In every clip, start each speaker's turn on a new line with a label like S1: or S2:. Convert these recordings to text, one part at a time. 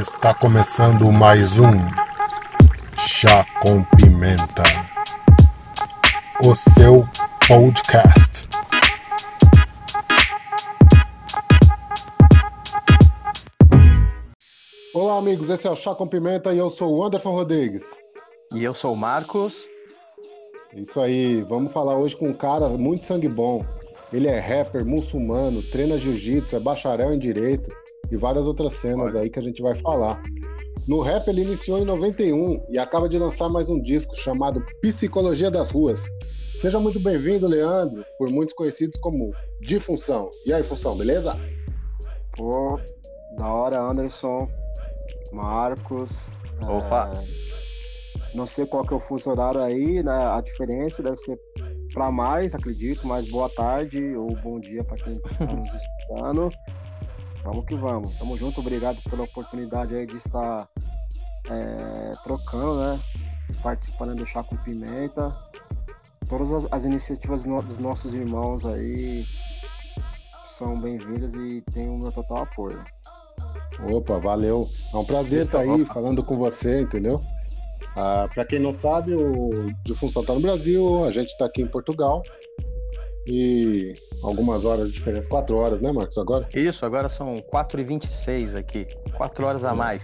S1: Está começando mais um Chá com Pimenta, o seu podcast. Olá, amigos. Esse é o Chá com Pimenta e eu sou o Anderson Rodrigues.
S2: E eu sou o Marcos.
S1: Isso aí. Vamos falar hoje com um cara muito sangue bom. Ele é rapper, muçulmano, treina jiu-jitsu, é bacharel em direito e várias outras cenas aí que a gente vai falar. No rap ele iniciou em 91 e acaba de lançar mais um disco chamado Psicologia das Ruas. Seja muito bem-vindo, Leandro, por muitos conhecidos como De Função. E aí, Função, beleza?
S3: Pô, da hora, Anderson, Marcos.
S2: Opa!
S3: É, não sei qual que é o fuso horário aí, né? A diferença deve ser para mais, acredito, mas boa tarde ou bom dia para quem está nos escutando. Vamos que vamos. Tamo junto, obrigado pela oportunidade aí de estar é, trocando, né? Participando do Chá com Pimenta. Todas as, as iniciativas no, dos nossos irmãos aí são bem-vindas e tem o meu total apoio.
S1: Opa, valeu. É um prazer estar aí falando com você, entendeu? Ah, para quem não sabe, o de Função está no Brasil, a gente está aqui em Portugal. E algumas horas de diferença, quatro horas, né, Marcos? Agora?
S2: Isso, agora são 4h26 aqui. Quatro horas a mais.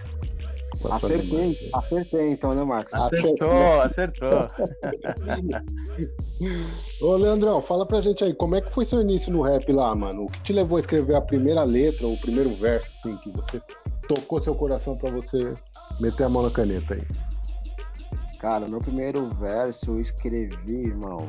S3: Acertei, acertei então, né, Marcos?
S2: Acertou, acertou.
S1: Ô, Leandrão, fala pra gente aí, como é que foi seu início no rap lá, mano? O que te levou a escrever a primeira letra, ou o primeiro verso, assim, que você tocou seu coração para você meter a mão na caneta aí?
S3: Cara, meu primeiro verso eu escrevi, irmão,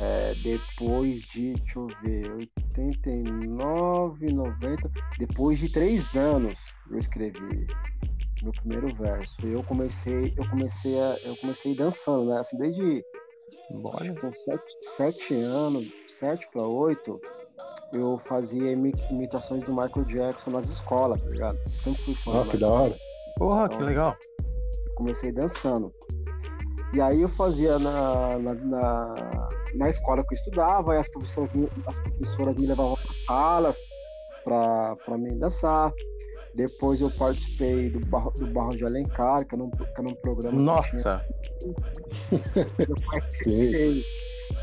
S3: é, depois de, deixa eu ver, 89, 90, depois de três anos eu escrevi meu primeiro verso. Eu comecei, eu comecei a, eu comecei dançando, né? Assim, desde acho, com sete, sete anos, sete para oito, eu fazia imitações do Michael Jackson nas escolas, tá ligado? Sempre fui fã.
S1: Ah, que da hora.
S2: Porra, então, que legal.
S3: Comecei dançando. E aí eu fazia na, na, na, na escola que eu estudava, e as professoras, as professoras me levavam para salas para me dançar. Depois eu participei do Barro, do Barro de Alencar, que era um, que era um programa.
S2: Nossa!
S3: Eu participei.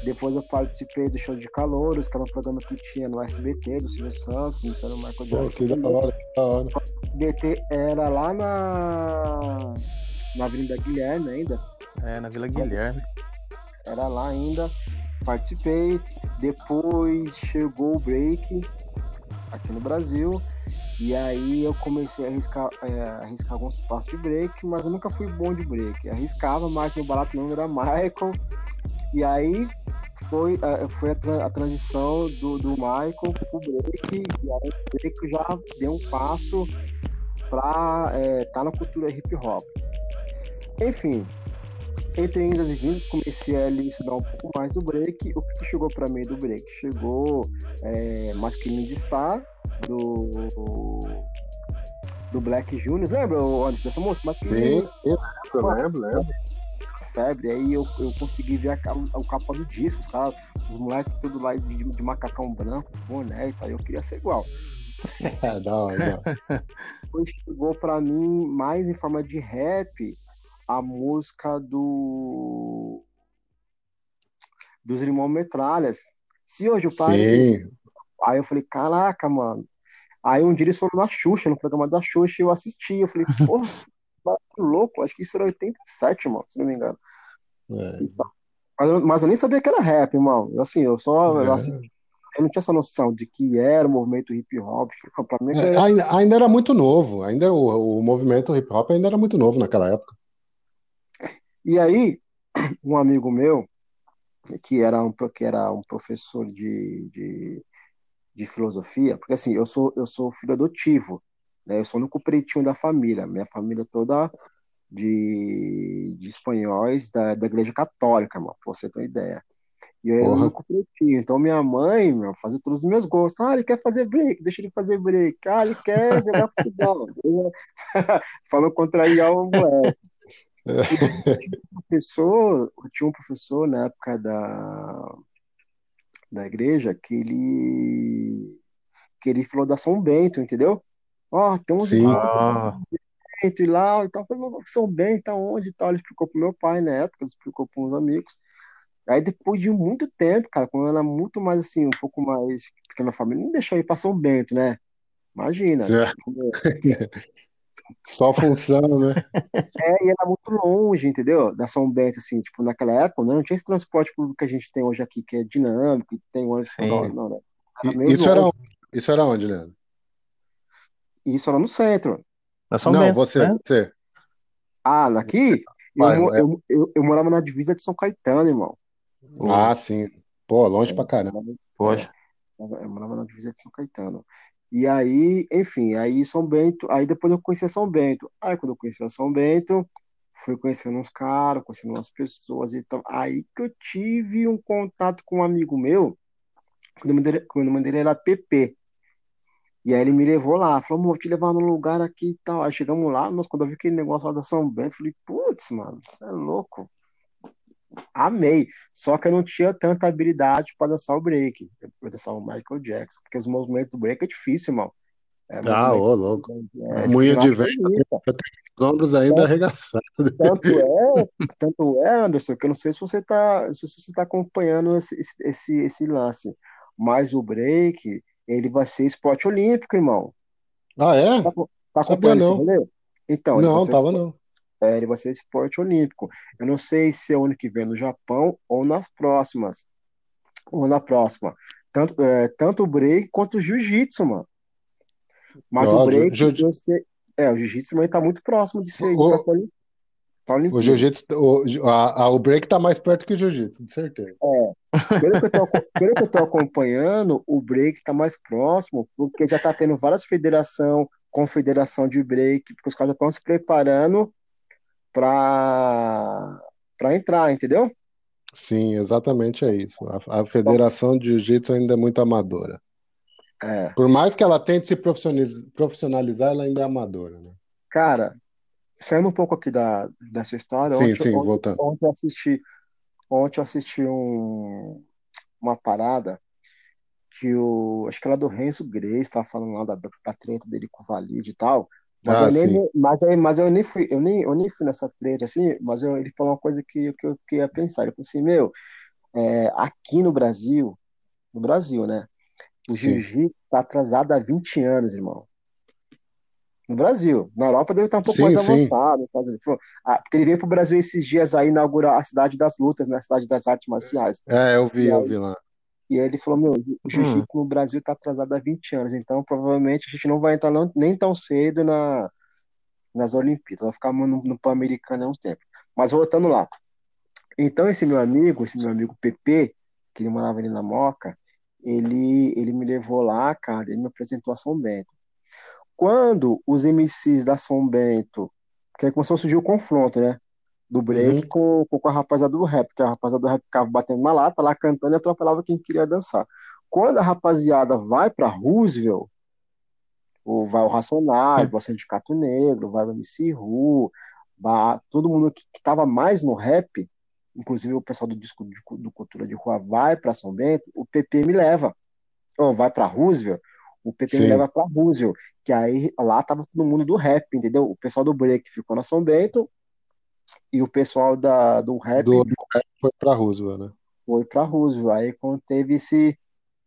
S3: Depois eu participei do Show de Calouros, que era um programa que tinha no SBT, do Silvio Santos, então o Michael Jackson.
S1: Pô, que da hora, que da hora. O
S3: SBT era lá na, na Avenida Guilherme ainda.
S2: É, na Vila Guilherme.
S3: Era lá ainda, participei. Depois chegou o break aqui no Brasil. E aí eu comecei a arriscar, é, arriscar alguns passos de break, mas eu nunca fui bom de break. Arriscava, mas meu barato não era Michael. E aí foi, é, foi a, tra a transição do, do Michael pro break. E aí o break já deu um passo para estar é, tá na cultura hip hop. Enfim, entre indas e vindas, comecei a estudar um pouco mais do break. O que chegou para mim do break? Chegou é, Masculine de Star, do, do Black Juniors. Lembra antes dessa música?
S1: Masculine sim, sim, eu lembro, lembro.
S3: Febre, aí eu, eu consegui ver a, a, a capa do disco, os, cara, os moleques tudo lá de, de macacão branco, boné e tal. Eu queria ser igual.
S1: da hora.
S3: Depois chegou para mim mais em forma de rap a música do dos irmãos Metralhas. Se hoje o pai. Sim. Aí eu falei, caraca, mano. Aí um dia eles foram na Xuxa, no programa da Xuxa, e eu assisti. Eu falei, porra, que louco. Acho que isso era 87, mano, se não me engano. É. Mas, eu, mas, eu nem sabia que era rap, irmão. Assim, eu só é. eu assisti. Eu não tinha essa noção de que era o movimento hip hop.
S1: Mim, é, ainda, ainda, era muito novo. Ainda o, o movimento hip hop ainda era muito novo naquela época.
S3: E aí, um amigo meu, que era um, que era um professor de, de, de filosofia, porque assim, eu sou, eu sou filho adotivo, né? Eu sou o único pretinho da família, minha família toda de, de espanhóis da, da igreja católica, mano, pra você ter uma ideia. E eu era o único pretinho. Então minha mãe, meu, fazia todos os meus gostos. Ah, ele quer fazer break, deixa ele fazer break. Ah, ele quer jogar futebol. Falou contrariar o moleque. Um professor, tinha um professor na época da, da igreja que ele que ele falou da São Bento, entendeu? Ó, tem uns
S1: Sim.
S2: Ah,
S3: e lá, e tal. Falei, "Mas São Bento, tá onde e tal? Ele explicou pro meu pai na época, ele explicou para uns amigos. Aí depois de muito tempo, cara, quando eu era muito mais assim, um pouco mais. Porque minha família não deixou ir pra São Bento, né? Imagina.
S1: É. Só função, né?
S3: É, e era muito longe, entendeu? Da São Bento, assim, tipo, naquela época, né? não tinha esse transporte público que a gente tem hoje aqui, que é dinâmico, que tem ônibus toda
S2: Sim.
S3: hora, não, né? Era
S1: Isso era onde? Isso era onde, Leandro?
S3: Isso era no centro.
S2: é São
S1: Não,
S2: Bento,
S1: você,
S2: né?
S1: você.
S3: Ah, aqui, eu,
S1: Pai,
S3: mo-
S1: é-
S3: eu, eu, eu morava na divisa de São Caetano, irmão.
S1: Ah, sim. Pô, longe pra caramba.
S2: Poxa.
S3: Eu morava na divisa de São Caetano. E aí, enfim, aí São Bento, aí depois eu conheci São Bento. Aí quando eu conheci São Bento, fui conhecendo uns caras, conhecendo umas pessoas e tal. Aí que eu tive um contato com um amigo meu, que o nome dele, que o nome dele era PP. E aí ele me levou lá, falou, "Amor, vou te levar num lugar aqui e tal. Aí chegamos lá, nós, quando eu vi aquele negócio lá da São Bento, falei, putz, mano, você é louco. Amei. Só que eu não tinha tanta habilidade para dançar o break. Eu dançar o Michael Jackson, porque os movimentos do break é difícil, irmão. É,
S1: Ah, ô, louco.
S3: é, tipo,
S1: Moinho de vento.
S3: olímpica.
S1: Os ombros ainda arregaçados.
S3: Tanto é, tanto é, Anderson, que eu não sei se você está se você tá acompanhando esse, esse, esse lance. Mas o break, ele vai ser esporte olímpico, irmão.
S1: Ah, é?
S3: Tá, tá
S1: Sabia
S3: acompanhando esse
S1: não.
S3: Então,
S1: Não, tava não.
S3: É, ele vai ser esporte olímpico. Eu não sei se é o ano que vem no Japão ou nas próximas. Ou na próxima. Tanto, é, tanto o break quanto o jiu-jitsu, mano. Mas o break,
S1: jiu-
S3: esse- é, o jiu-jitsu também tá muito próximo de ser.
S1: O-
S3: tá tá
S1: O jiu-jitsu, o, a- a- o break tá mais perto que o jiu-jitsu, de certeza.
S3: Pelo que, eu tô, pelo que eu tô acompanhando, o break tá mais próximo, porque já tá tendo várias federação, confederação de break, porque os caras já estão se preparando para para entrar, entendeu?
S1: Sim, exatamente é isso. A, a Federação de Jiu-Jitsu ainda é muito amadora.
S3: É.
S1: Por mais que ela tente se profissionaliz- profissionalizar, ela ainda é amadora, né?
S3: Cara, saindo um pouco aqui da, dessa história,
S1: Sim,
S3: ontem,
S1: sim,
S3: ontem,
S1: voltando.
S3: ontem eu assisti, ontem eu assisti um, uma parada que o, acho que era do Renzo Grace, estava falando lá da, da treta dele com o Valide e tal, mas
S1: Ah,
S3: eu nem,
S1: sim.
S3: mas, mas eu nem fui, eu nem, eu nem fui nessa treta assim, mas eu- ele falou uma coisa que, que eu fiquei a pensar, ele falou assim, meu, é, aqui no Brasil, no Brasil, né, o jiu-jitsu tá atrasado há 20 anos, irmão. No Brasil. Na Europa deve estar um pouco
S1: Sim,
S3: mais avançado. falou, ah, porque ele veio para o Brasil esses dias aí inaugurar a cidade das lutas, né? A cidade das artes marciais.
S1: É, eu vi, eu vi lá.
S3: E aí ele falou, meu,
S1: Hum.
S3: o jiu-jitsu no Brasil está atrasado há 20 anos, então provavelmente a gente não vai entrar não- nem tão cedo na, nas Olimpíadas, vai ficar no, no Pan-Americano há um tempo. Mas voltando lá. Então esse meu amigo, esse meu amigo PP, que ele morava ali na Moca, ele, ele me levou lá, cara, ele me apresentou a São Bento. Quando os MCs da São Bento, que aí começou a surgir o confronto, né? Do break
S1: Uhum.
S3: com, com, com a rapaziada do rap, que a rapaziada do rap ficava batendo na lata, lá cantando e atropelava quem queria dançar. Quando a rapaziada vai pra Roosevelt, ou vai o Racionais, vai o Sindicato Negro, vai o MC Ru, vai todo mundo que, que tava mais no rap, inclusive o pessoal do disco de, do Cultura de Rua vai pra São Bento, o PP me leva. Ou vai pra Roosevelt, o PP me
S1: Sim.
S3: leva pra Roosevelt, que aí lá tava todo mundo do rap, entendeu? O pessoal do break ficou na São Bento e o pessoal da, do rap
S1: Do foi pra Roosevelt, né?
S3: foi pra Roosevelt. Aí quando teve esse.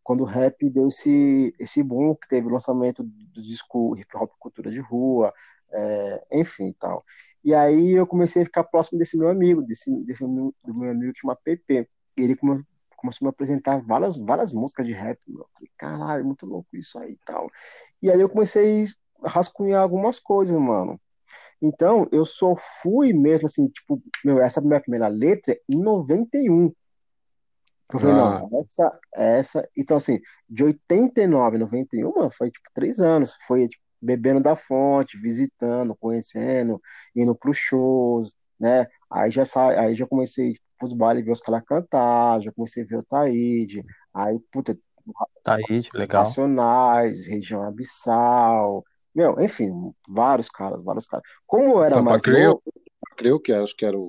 S3: Quando o rap deu esse, esse boom, que teve o lançamento do disco Hip Hop Cultura de Rua, é, enfim e tal. E aí eu comecei a ficar próximo desse meu amigo, desse, desse meu, do meu amigo que chama PP. E ele come, começou a me apresentar várias, várias músicas de rap. Meu. Eu falei, caralho, muito louco isso aí e tal. E aí eu comecei a rascunhar algumas coisas, mano. Então, eu só fui mesmo assim, tipo, meu, essa minha primeira letra em 91. Eu falei,
S1: Ah.
S3: não, essa, essa. Então, assim, de 89 a 91, mano, foi tipo três anos. Foi tipo, bebendo da fonte, visitando, conhecendo, indo pros shows, né? Aí já sai, aí já comecei pros bailes ver os caras cantar, já comecei a ver o Taíde. Aí, puta,
S2: aí, legal.
S3: Racionais, Região Abissal, meu, enfim, vários caras, vários caras. Como eu era
S1: Sampa
S3: mais
S1: Crio,
S3: novo,
S1: Crio, que acho que era o,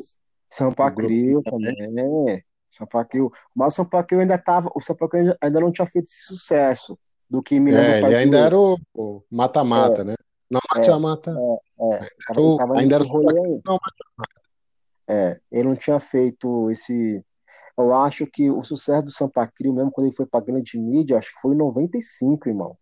S3: Sampa
S1: o
S3: Crio
S1: também.
S3: também, Sampa Crio, mas o Sampa Crio ainda tava, o Sampa Crio ainda- ainda não tinha feito esse sucesso do que me lembro
S1: É, ele ainda era o o mata-mata, né? Na Mate a Mata.
S3: É, é, tava, ele tava
S1: ainda era
S3: aí.
S1: Não,
S3: É, ele não tinha feito esse. Eu acho que o sucesso do Sampa Crio, mesmo quando ele foi pra grande mídia, acho que foi em 95, irmão.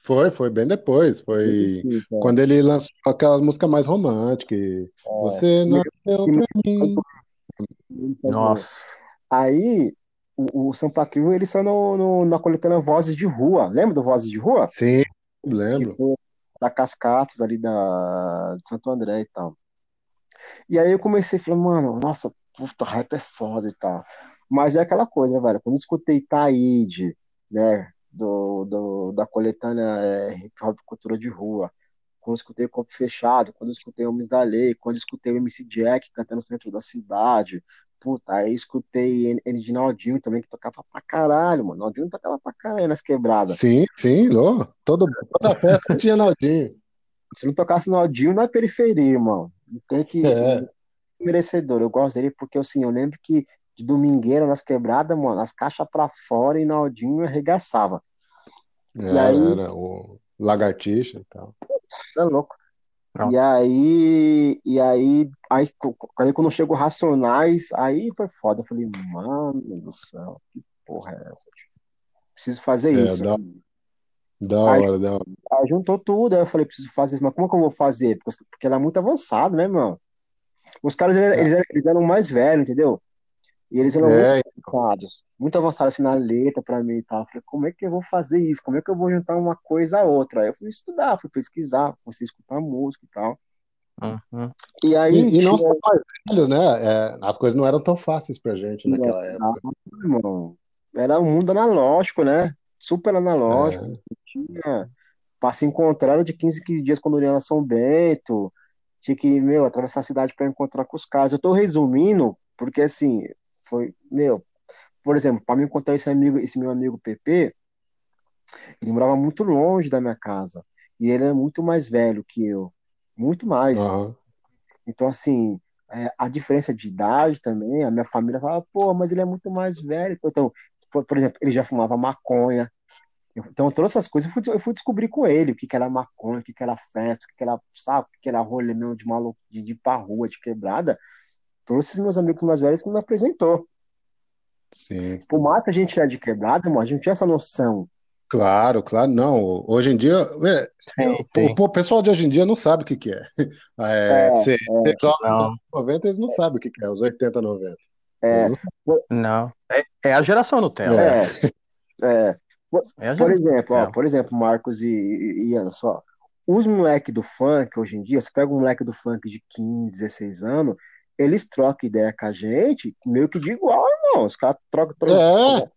S1: Foi, foi bem depois. Foi
S3: 95, é.
S1: quando ele lançou aquela música mais romântica. e Você
S3: se-
S1: nasceu pra mim.
S2: Nossa.
S3: Aí, o, o Sampa Crio, ele saiu no, no- na coletânea Vozes de Rua. Lembra do Vozes de Rua?
S1: Sim,
S3: Que
S1: lembro.
S3: foi da Cascatas ali da, de Santo André e tal. E aí eu comecei a falar, mano, nossa, puta, rap é foda e tal. Mas é aquela coisa, né, velho? Quando eu escutei Taíde, né, do, do, da coletânea é, Hip Hop Cultura de Rua, quando eu escutei Copo Fechado, quando eu escutei Homens da Lei, quando eu escutei o MC Jack cantando no centro da cidade, puta, aí escutei N- Naldinho também, que tocava pra caralho, mano. Naldinho tocava pra caralho nas quebradas.
S1: Sim, sim, ô, todo, toda festa tinha Naldinho.
S3: Se não tocasse Naldinho, não é periferia, irmão. Tem que.
S1: É.
S3: Merecedor. Eu gosto dele porque, assim, eu lembro que de domingueira nas quebradas, mano, as caixas pra fora e Naldinho arregaçava.
S1: Era,
S3: aí-
S1: era o Lagartixa e tal.
S3: Isso é louco.
S2: Não.
S3: E aí, e aí, aí, aí quando chegou Racionais, aí foi foda. Eu falei, mano do céu, que porra é essa? Preciso fazer
S1: É,
S3: isso.
S1: da- Da
S3: Aí-
S1: hora, da hora.
S3: Aí juntou tudo, aí eu falei, preciso fazer isso, mas como que eu vou fazer? Porque, porque era muito avançado, né, mano? Os caras, eles, eles eram, eles eram mais velhos, entendeu? E eles eram
S1: É,
S3: muito avançados, muito avançados assim na letra pra mim e tal. Eu falei, como é que eu vou fazer isso? Como é que eu vou juntar uma coisa a outra? Aí eu fui estudar, fui pesquisar, comecei a escutar música e tal.
S2: Uhum.
S3: E aí,
S1: E, e não
S3: tinha-
S1: mais velhos, né? É, as coisas não eram tão fáceis pra gente naquela época.
S3: irmão, era um mundo analógico, né? Super analógico.
S1: É,
S3: tinha para se encontrar de 15 15 dias quando eu ia na São Bento. Tinha que, meu, atravessar a cidade para encontrar com os caras. Eu tô resumindo, porque assim, foi, meu, por exemplo, para me encontrar esse amigo, esse meu amigo PP, ele morava muito longe da minha casa. E ele era muito mais velho que eu. Muito mais.
S1: aham.
S3: Então, assim, é, a diferença de idade também, a minha família fala, pô, mas ele é muito mais velho. Então, por, por exemplo, ele já fumava maconha. Então, todas essas coisas eu fui, eu fui descobrir com ele, o que que era maconha, o que que era festa, o que que era, sabe, o que que era rolê mesmo de maluco, de, de ir pra rua, de quebrada. Todos esses meus amigos mais velhos que me apresentou.
S1: Sim.
S3: Por mais que a gente é de quebrada, mano, a gente tinha essa noção.
S1: Claro, claro. Não, hoje em dia, é, o, o pessoal de hoje em dia não sabe o que que é. É,
S3: É,
S1: jovem
S2: Não.
S1: nos 90, eles não sabem o que que é, os 80, 90.
S3: É,
S1: não
S2: Não. É, é a geração Nutella.
S3: é, é.
S2: É a
S3: Por
S2: geração
S3: exemplo, ó, por exemplo, Marcos e, e, e Ana, só. Os moleques do funk, hoje em dia, você pega um moleque do funk de 15, 16 anos, eles trocam ideia com a gente, meio que de igual, irmão. Os caras trocam, trocam.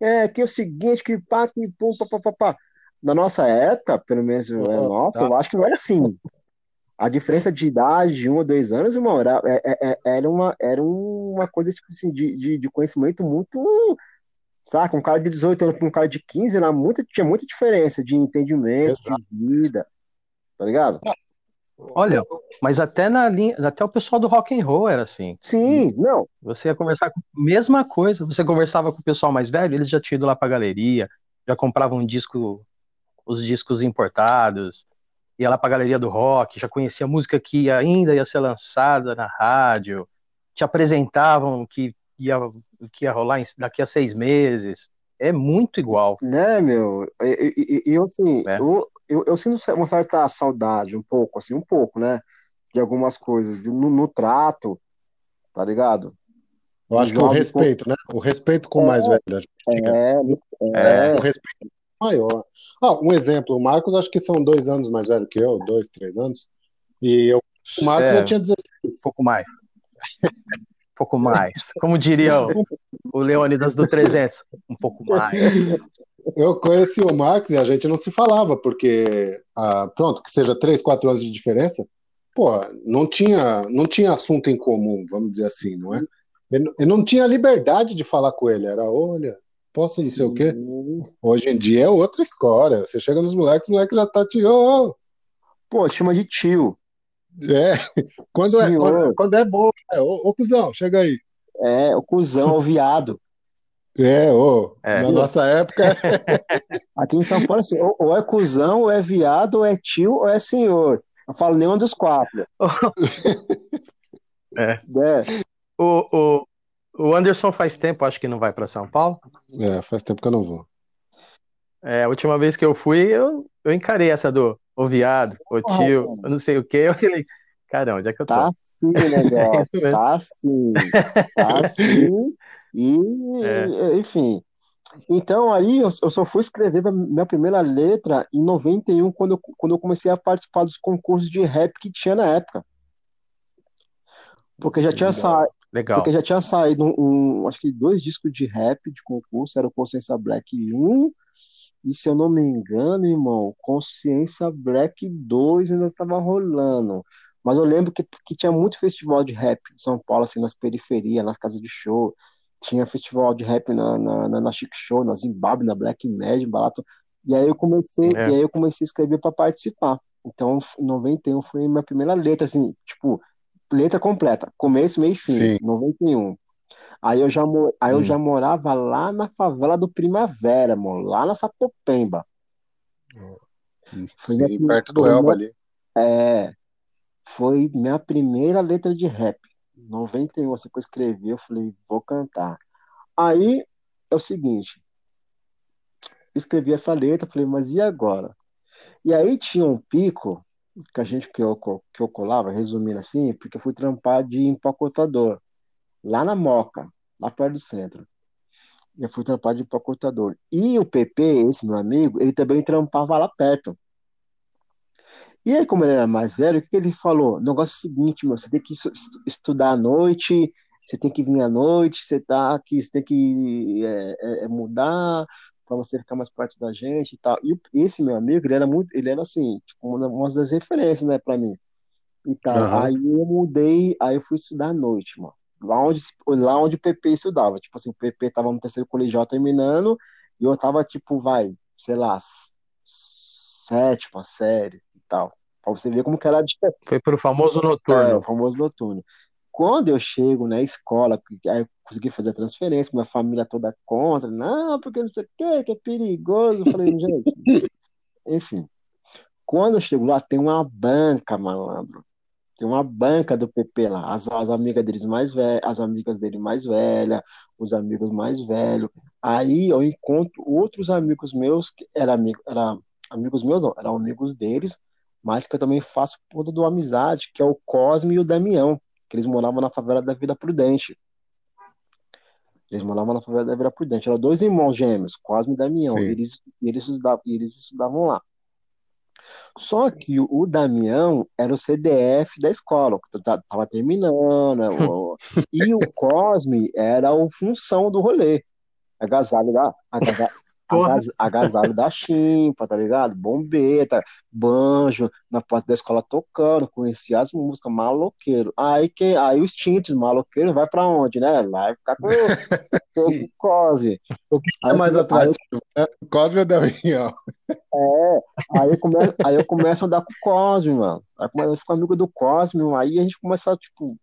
S1: É,
S3: É, que é o seguinte, que pá, que pum, pá, pá, pá, pá. Na nossa época, pelo menos, é, nossa,
S1: tá.
S3: eu acho que não era assim. A diferença de idade de um ou dois anos, irmão, era, é- é- é- era, uma, era uma coisa tipo assim, de, de, de conhecimento muito. Saca? Um cara de 18 anos para um cara de 15 era muito, tinha muita diferença de entendimento, de vida. Tá ligado?
S2: Olha, mas até na linha, até o pessoal do rock and roll era assim.
S3: Sim, não.
S2: Você ia conversar com mesma coisa, você conversava com o pessoal mais velho, eles já tinham ido lá pra galeria, já compravam um disco, os discos importados, ia lá pra galeria do rock, já conhecia a música que ainda ia ser lançada na rádio, te apresentavam que ia, que ia rolar daqui a seis meses. É muito igual.
S3: Né, meu? E e- e- eu, assim,
S2: É.
S3: eu, eu, eu sinto uma certa saudade, um pouco, assim, um pouco, né? De algumas coisas, de- no, no trato, tá ligado?
S1: eu acho que o respeito, né? O respeito com o mais velho. tinha.
S3: É,
S2: É.
S1: O respeito maior. Ah, um exemplo, o Marcos acho que são dois anos mais velho que eu, dois, três anos. E eu, o Marcos
S2: É.
S1: já tinha 16.
S2: Um pouco mais. Um pouco mais. Como diria o, o Leônidas do 300, um pouco mais.
S1: Eu conheci o Marcos e a gente não se falava, porque, ah, pronto, que seja três, quatro anos de diferença, pô, não tinha, não tinha assunto em comum, vamos dizer assim, não é? Eu, não- eu não tinha liberdade de falar com ele, era, olha, posso não sei o quê?
S3: Sim.
S1: Hoje em dia é outra história, você chega nos moleques, o moleque já tá te, ô, ô,
S3: Pô, chama de tio.
S1: é, quando é, quando, quando é bom, é, ô, ô, cuzão, chega aí.
S3: É, o cuzão, o viado.
S1: É, ô, é. na nossa época.
S3: Aqui em São Paulo, assim, ou, ou, é cuzão, ou é viado, ou é tio, ou é senhor. Eu falo nenhum dos quatro.
S2: é. é. O, o, o Anderson faz tempo, acho que não vai para São Paulo.
S1: É, faz tempo que eu não vou.
S2: É, a última vez que eu fui, eu, eu encarei essa do o viado, o tio, eu não sei o que. Eu falei, cara, onde é que eu tô?
S3: Tá sim, negócio. é tá sim. Tá sim. E, é. enfim. Então, aí eu, eu só fui escrever minha primeira letra em 91, quando eu, quando eu comecei a participar dos concursos de rap que tinha na época. Porque já tinha saído.
S2: Legal.
S3: Porque já tinha saído um, um, acho que dois discos de rap de concurso, era o Consciência Black 1, e se eu não me engano, irmão, Consciência Black 2 ainda estava rolando. Mas eu lembro que, que tinha muito festival de rap em São Paulo, assim, nas periferias, nas casas de show. Tinha festival de rap na, na, na, na Chic Show, na Zimbabwe, na Black Mad, barato. E aí eu comecei, é. e aí eu comecei a escrever para participar. Então, em 91 foi minha primeira letra, assim, tipo, letra completa, começo, meio e fim, Sim. 91. Aí eu já, aí eu hum. já morava lá na favela do Primavera, mano, lá na Sapopemba.
S1: Foi Sim, minha, perto do Elba ali.
S3: É, foi minha primeira letra de rap. 91, assim que eu escrevi, eu falei, vou cantar. Aí é o seguinte, escrevi essa letra, falei, mas e agora? E aí tinha um pico que a gente que eu, que eu colava, resumindo assim, porque eu fui trampar de empacotador, lá na Moca, lá perto do centro. Eu fui trampar de empacotador. E o PP, esse meu amigo, ele também trampava lá perto. E aí, como ele era mais velho, o que, que ele falou? O negócio é o seguinte, meu, você tem que estudar à noite, você tem que vir à noite, você tá aqui, você tem que é, é, é mudar, para você ficar mais perto da gente e tal. E esse meu amigo, ele era muito, ele era assim, tipo, uma, das referências, né, para mim. E tal. Uhum. Aí eu mudei, aí eu fui estudar à noite, mano. Lá onde, lá onde o PP estudava. Tipo assim, o PP tava no terceiro colegial terminando, e eu tava, tipo, vai, sei lá, sétima série tal. Pra você ver como que era de...
S2: Foi pro famoso noturno.
S3: É, o famoso noturno. Quando eu chego na escola, aí consegui fazer a transferência, minha família toda contra, não, porque não sei o que, que é perigoso. Eu falei, gente, enfim. Quando eu chego lá, tem uma banca, malandro. Tem uma banca do PP lá. As, as amigas deles mais velhas, as amigas dele mais velhas, os amigos mais velhos. Aí eu encontro outros amigos meus, que era amigo, era amigos meus não, eram amigos deles, mas que eu também faço toda do amizade, que é o Cosme e o Damião que eles moravam na favela da Vila Prudente. Eles moravam na favela da Vila Prudente. Eram dois irmãos gêmeos, Cosme e Damião. Eles, eles, estudavam, eles estudavam lá. Só que o Damião era o CDF da escola, que estava terminando. Né, e o Cosme era o função do rolê. Agasalho da, Agaz, agasalho da chimpa, tá ligado? Bombeta, banjo, na porta da escola tocando, conhecia as músicas, maloqueiro. Aí, que, aí os tintos, maloqueiro, vai pra onde, né? Vai ficar com, o Cosme.
S1: O que é mais atrativo, né? Cosme ou Damião?
S3: É, aí eu, come, aí eu começo a andar com o Cosme, mano. Aí eu fico amigo do Cosme, aí a gente começa, tipo,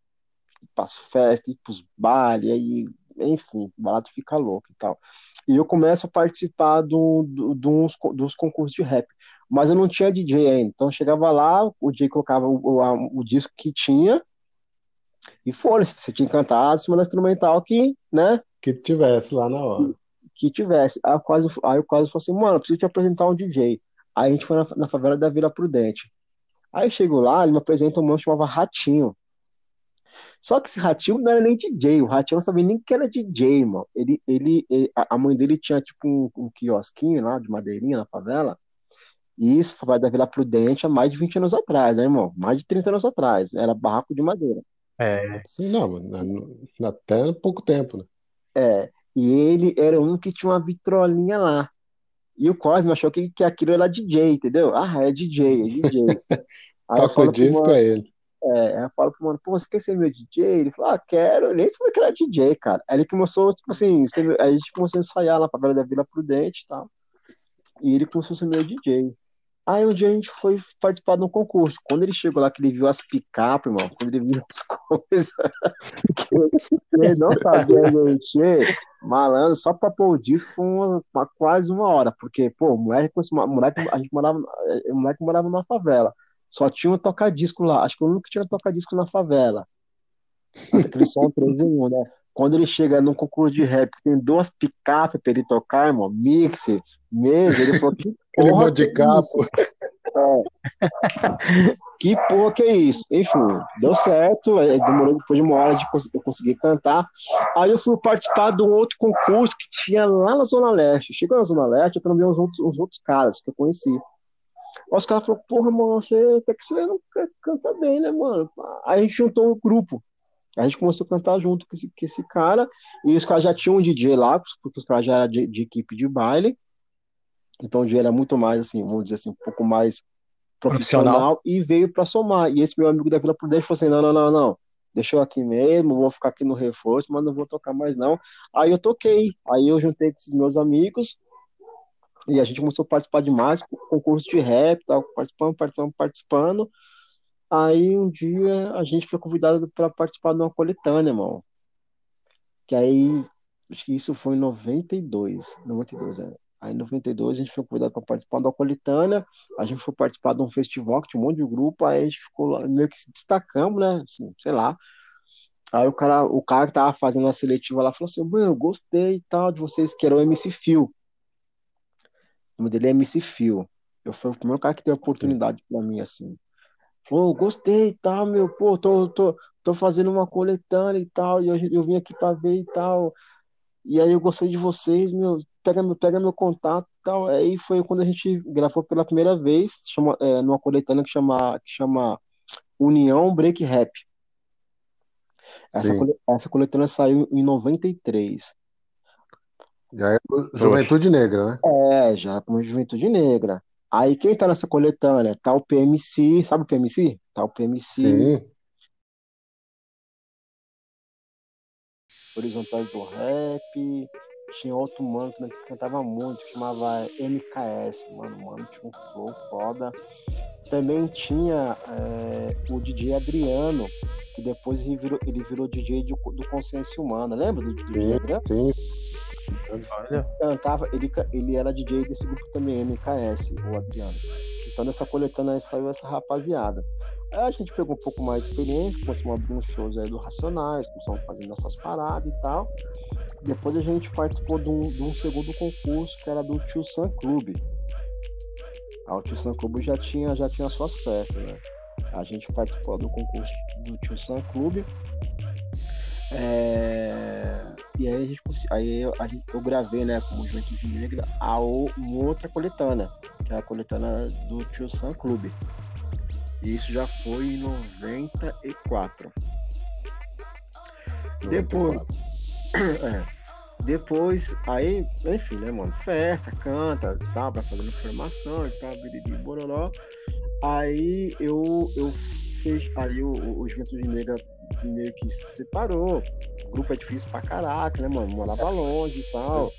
S3: ir pras festas, ir pros bailes, aí enfim, o barato fica louco e tal. E eu começo a participar do, do, dos, dos concursos de rap. Mas eu não tinha DJ ainda. Então chegava lá, o DJ colocava o, o, o disco que tinha e foda-se, você tinha cantado em cima da instrumental que, né?
S1: Que tivesse lá na hora.
S3: Que, que tivesse. Aí eu quase, aí eu quase falei assim, mano, preciso te apresentar um DJ. Aí a gente foi na, na favela da Vila Prudente. Aí eu chego lá, ele me apresenta um mano que chamava Ratinho. Só que esse Ratinho não era nem DJ, o Ratinho não sabia nem que era DJ, mano. Ele, ele, ele a mãe dele tinha tipo um, um quiosquinho lá de madeirinha na favela. E isso foi da Vila Prudente há mais de 20 anos atrás, né, irmão? Mais de 30 anos atrás. Era barraco de madeira.
S2: É.
S1: Sim, não, até pouco tempo, né?
S3: É. E ele era um que tinha uma vitrolinha lá. E o Cosme achou que, que aquilo era DJ, entendeu? Ah, é DJ, é DJ.
S1: Tocou disco a ele.
S3: É, eu falo pro mano, pô, você quer ser meu DJ? Ele falou, ah, quero, eu nem sabia que era DJ, cara. Aí ele começou, tipo assim, a gente começou a ensaiar lá pra Vila da Vila Prudente e tal. E ele começou a ser meu DJ. Aí um dia a gente foi participar de um concurso. Quando ele chegou lá, que ele viu as picape, irmão, quando ele viu as coisas que ele não sabia mexer, malandro, só pra pôr o disco foi uma, uma, quase uma hora, porque, pô, moleque, moleque, a gente morava, moleque morava na favela. Só tinha um toca-disco lá. Acho que o único que tinha toca-disco na favela. Aquele som 3 em 1, né? Quando ele chega num concurso de rap, tem duas picape pra ele tocar, irmão, mixer, mesa, ele falou que
S1: porra de capo.
S3: É. que porra que é isso? Enfim, deu certo, demorou depois de uma hora de eu conseguir cantar. Aí eu fui participar de um outro concurso que tinha lá na Zona Leste. Chegou na Zona Leste, eu também uns outros, uns outros caras que eu conheci. Os caras falaram, porra, mano, você até que você não canta bem, né, mano? Aí a gente juntou um grupo. A gente começou a cantar junto com esse, com esse cara, e os caras já tinham um DJ lá, porque os caras já eram de, de, equipe de baile. Então o DJ era muito mais, assim, vamos dizer assim, um pouco mais profissional, profissional. e veio para somar. E esse meu amigo da Vila Prudente falou assim: não, não, não, não, deixa eu aqui mesmo, vou ficar aqui no reforço, mas não vou tocar mais não. Aí eu toquei, aí eu juntei com esses meus amigos, e a gente começou a participar de mais concurso de rap, tal, participando, participando, participando. Aí um dia a gente foi convidado para participar de uma coletânea, irmão. Que aí, acho que isso foi em 92. 92, é. Aí em 92 a gente foi convidado para participar uma coletânea. A gente foi participar de um festival que tinha um monte de grupo. Aí a gente ficou lá, meio que se destacamos, né? Assim, sei lá. Aí o cara, o cara que tava fazendo a seletiva lá falou assim: Mano, eu gostei e tal de vocês, que era o MC Phil. O nome dele é MC Phil. Eu fui o primeiro cara que deu oportunidade para mim, assim. Falou, gostei e tal, meu, pô, tô, tô, tô fazendo uma coletânea e tal, e eu, eu vim aqui para ver e tal. E aí eu gostei de vocês, meu, pega meu, pega meu contato e tal. Aí foi quando a gente gravou pela primeira vez, chama, é, numa coletânea que chama, que chama União Break Rap. Essa, essa coletânea saiu em 93.
S1: Já é Juventude Negra, né?
S3: É, já é Juventude Negra. Aí quem tá nessa coletânea? Tá o PMC, sabe o PMC? Tá o PMC.
S1: Sim.
S3: Horizontais do Rap. Tinha outro mano que cantava muito, que chamava MKS, mano. Mano, tinha um flow foda. Também tinha é, o DJ Adriano, que depois ele virou, ele virou DJ do, do Consciência Humana. Lembra do, do DJ Adriano?
S1: Sim.
S3: Olha. Cantava, ele, ele era DJ desse grupo também, MKS, o Adriano. Então nessa coletânea saiu essa rapaziada. Aí a gente pegou um pouco mais de experiência, começamos a abrir uns shows aí do Racionais, começamos fazendo essas paradas e tal. Depois a gente participou de um, de um segundo concurso que era do Tio Sam Clube. O Tio Sam Clube já tinha, já tinha suas festas, né? A gente participou do concurso do Tio Sam Clube é... E aí a gente aí eu, a gente, eu gravei, né, como Juventude Negra, a uma outra coletânea, que é a coletânea do Tio Sam Clube. E isso já foi em 94. 94. Depois. É, depois, aí, enfim, né, mano? Festa, canta, tá, pra fazendo formação e tal, biriri, bororó. Aí eu, eu fiz, aí o, o Juventude Negra meio que se separou. O grupo é difícil pra caraca, né, mano? Morava longe e tal.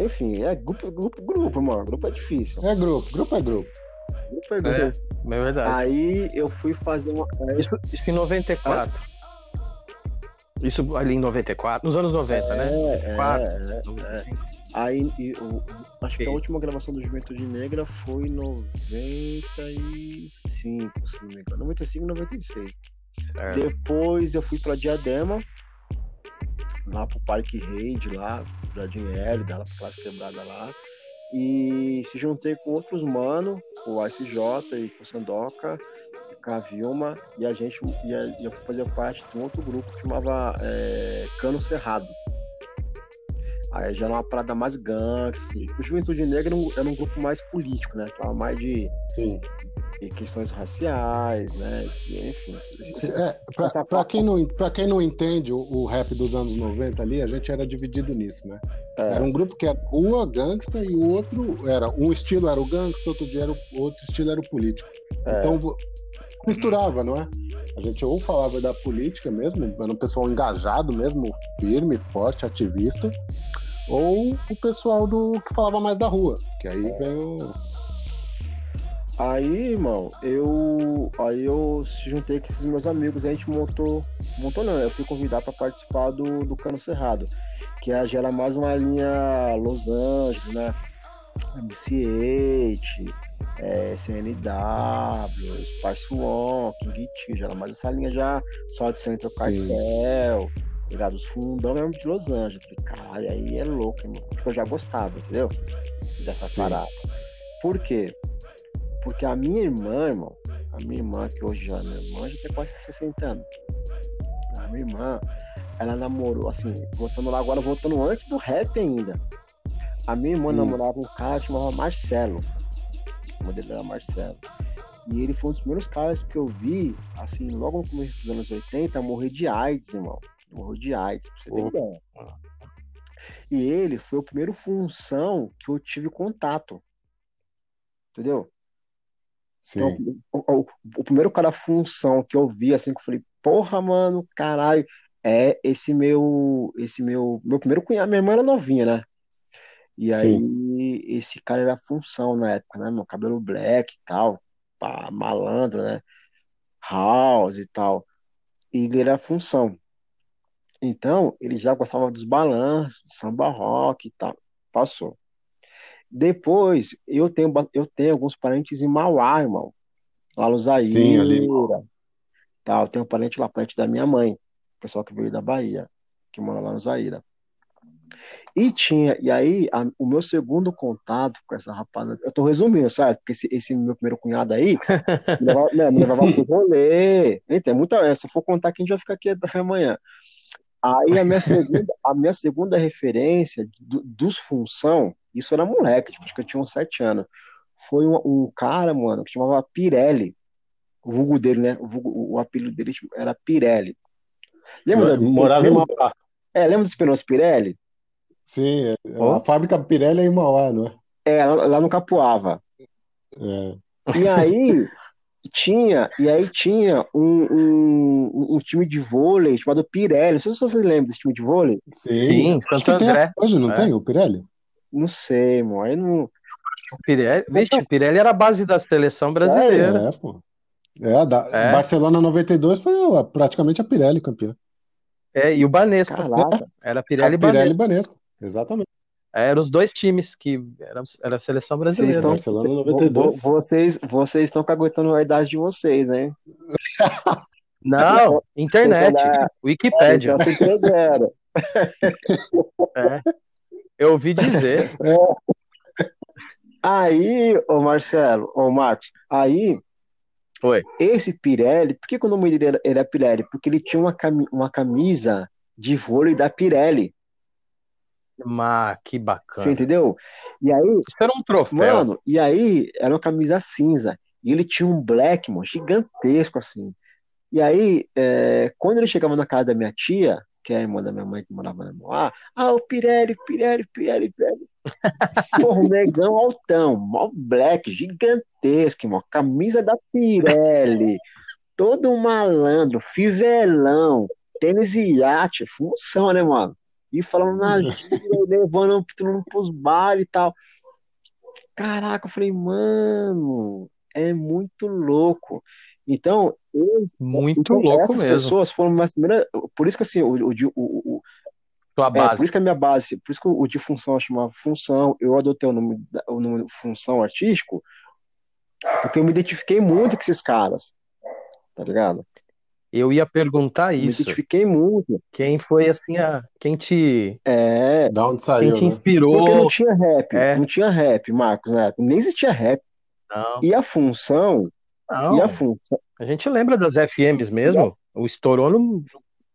S3: Enfim, é grupo, grupo, grupo, mano. Grupo é difícil.
S1: É grupo, grupo é grupo.
S3: Grupo é grupo.
S2: É, é verdade.
S3: Aí eu fui fazer uma.
S2: Isso, isso em 94. Ah? Isso ali em 94, nos anos 90,
S3: é,
S2: né?
S3: 94, é, é, é. Aí, eu, acho que a última gravação do Juventude Negra foi em 95, se não me engano. 95, 96. É. Depois eu fui pra Diadema, lá pro Parque Raid, lá, Jardim L, pra classe quebrada lá. E se juntei com outros mano, o ICJ e com o Sandoca, com a Vilma, e a gente ia, ia fazer parte de um outro grupo que chamava é, Cano Cerrado. Aí já era uma parada mais gangster. O Juventude Negra era um, grupo mais político, né? Falava mais de, de, questões raciais, né? E, enfim.
S1: Essa, é, pra, pra, quem não, pra quem não entende o, o, rap dos anos 90 ali, a gente era dividido nisso, né? É. Era um grupo que era rua, gangsta, e o outro era. Um estilo era o gangsta, outro dia era o, outro estilo era o político. É. Então misturava, não é? A gente ou falava da política mesmo, era um pessoal engajado mesmo, firme, forte, ativista, ou o pessoal do que falava mais da rua, que aí veio
S3: Aí, irmão, eu. Aí eu se juntei com esses meus amigos, a gente montou. Montou não, eu fui convidado para participar do, do Cano Cerrado, que já era mais uma linha Los Angeles, né? MC8, é, CNW, Spice One, King T, já era mais essa linha já, só de Centro Cartel, ligado? Os fundão mesmo de Los Angeles. Caralho, aí é louco, irmão. Porque eu já gostava, entendeu? Dessa Sim. parada. Por quê? Porque a minha irmã, irmão, a minha irmã, que hoje já é minha irmã, já tem quase 60 anos. A minha irmã, ela namorou, assim, voltando lá agora, voltando antes do rap ainda. A minha irmã hum. namorava um cara que chamava Marcelo. O modelo era Marcelo. E ele foi um dos primeiros caras que eu vi, assim, logo no começo dos anos 80, morrer de AIDS, irmão. Morreu de AIDS, pra você ter ideia. E ele foi o primeiro função que eu tive contato. Entendeu? Sim. Então, o, o, o, primeiro cara função que eu vi, assim, que eu falei, porra, mano, caralho, é esse meu, esse meu, meu primeiro cunhado, minha irmã era novinha, né? E aí, sim. esse cara era função na época, né? Meu cabelo black e tal, pá, malandro, né? House e tal. E ele era função. Então, ele já gostava dos balanços, samba rock e tal. Passou. Depois, eu tenho, eu tenho alguns parentes em Mauá, irmão. Lá no Zaíra. Tal. Tenho um parente lá, parente da minha mãe. Pessoal que veio da Bahia, que mora lá no Zaíra. E tinha, e aí, a, o meu segundo contato com essa rapaziada, eu tô resumindo, sabe? Porque esse, esse meu primeiro cunhado aí me levava, né, me levava pro rolê. Tem muita. Se for contar que a gente vai ficar aqui até amanhã. Aí a minha segunda, a minha segunda referência do, dos função, isso era moleque, tipo, acho que eu tinha uns sete anos. Foi um, um cara, mano, que chamava Pirelli. O vulgo dele, né? O, vulgo, o apelido dele era Pirelli.
S1: Lembra? Morava em Mauá.
S3: É, lembra dos pneus Pirelli?
S1: Sim, oh. a fábrica Pirelli é em Mauá, não é?
S3: É, lá, lá no Capuava. É. E aí, tinha, e aí tinha um, um, um, time de vôlei chamado Pirelli. Não sei se você lembra desse time de vôlei.
S2: Sim, Santo André.
S1: Hoje não é. tem o Pirelli?
S3: Não sei, mano. Aí não.
S2: O Pirelli, vixe, o Pirelli era a base da seleção brasileira.
S1: É, pô. É, da, é. Barcelona 92 foi praticamente a Pirelli campeã.
S2: É, e o Banesco. Caraca. Era Pirelli e
S1: Banesco. Pirelli e Banesco, exatamente.
S2: Eram os dois times que era, era a seleção brasileira.
S3: Vocês estão, 92. Vocês, vocês estão caguetando a idade de vocês, hein?
S2: Não, internet, Wikipédia.
S3: Então,
S2: é. Eu ouvi dizer.
S3: É. Aí, ô Marcelo, ô Marcos, aí
S2: Oi.
S3: esse Pirelli, por que, que o nome dele era, era Pirelli? Porque ele tinha uma, uma camisa de vôlei da Pirelli.
S2: Mas que bacana.
S3: Você entendeu? E aí.
S2: Isso era um troféu.
S3: Mano, e aí era uma camisa cinza. E ele tinha um black, mano, gigantesco assim. E aí, é, quando ele chegava na casa da minha tia, que é a irmã da minha mãe que morava na Moá, ah, o Pirelli, Pirelli, Pirelli, Pirelli. Porra, o negão altão, mó black, gigantesco, mano, camisa da Pirelli, todo malandro, fivelão, tênis e iate, função, né, mano? E falando na gíria, levando todo mundo pros bares e tal. Caraca, eu falei, mano, é muito louco. Então, eles,
S2: muito então, louco
S3: essas
S2: mesmo.
S3: pessoas foram mais primeiras. Por isso que assim, o, o, o, o
S2: é, base.
S3: por isso que a minha base, por isso que o de função chama função, eu adotei o nome, o nome função artístico, porque eu me identifiquei muito com esses caras. Tá ligado?
S2: Eu ia perguntar isso.
S3: Me identifiquei muito.
S2: Quem foi assim a. Quem te.
S3: É.
S1: Da onde saiu?
S2: Quem te né? inspirou?
S3: Porque não tinha rap. É. Não tinha rap, Marcos, né? Nem existia rap.
S2: Não.
S3: E a função.
S2: Não.
S3: E a função.
S2: A gente lembra das FMs mesmo? O estourou no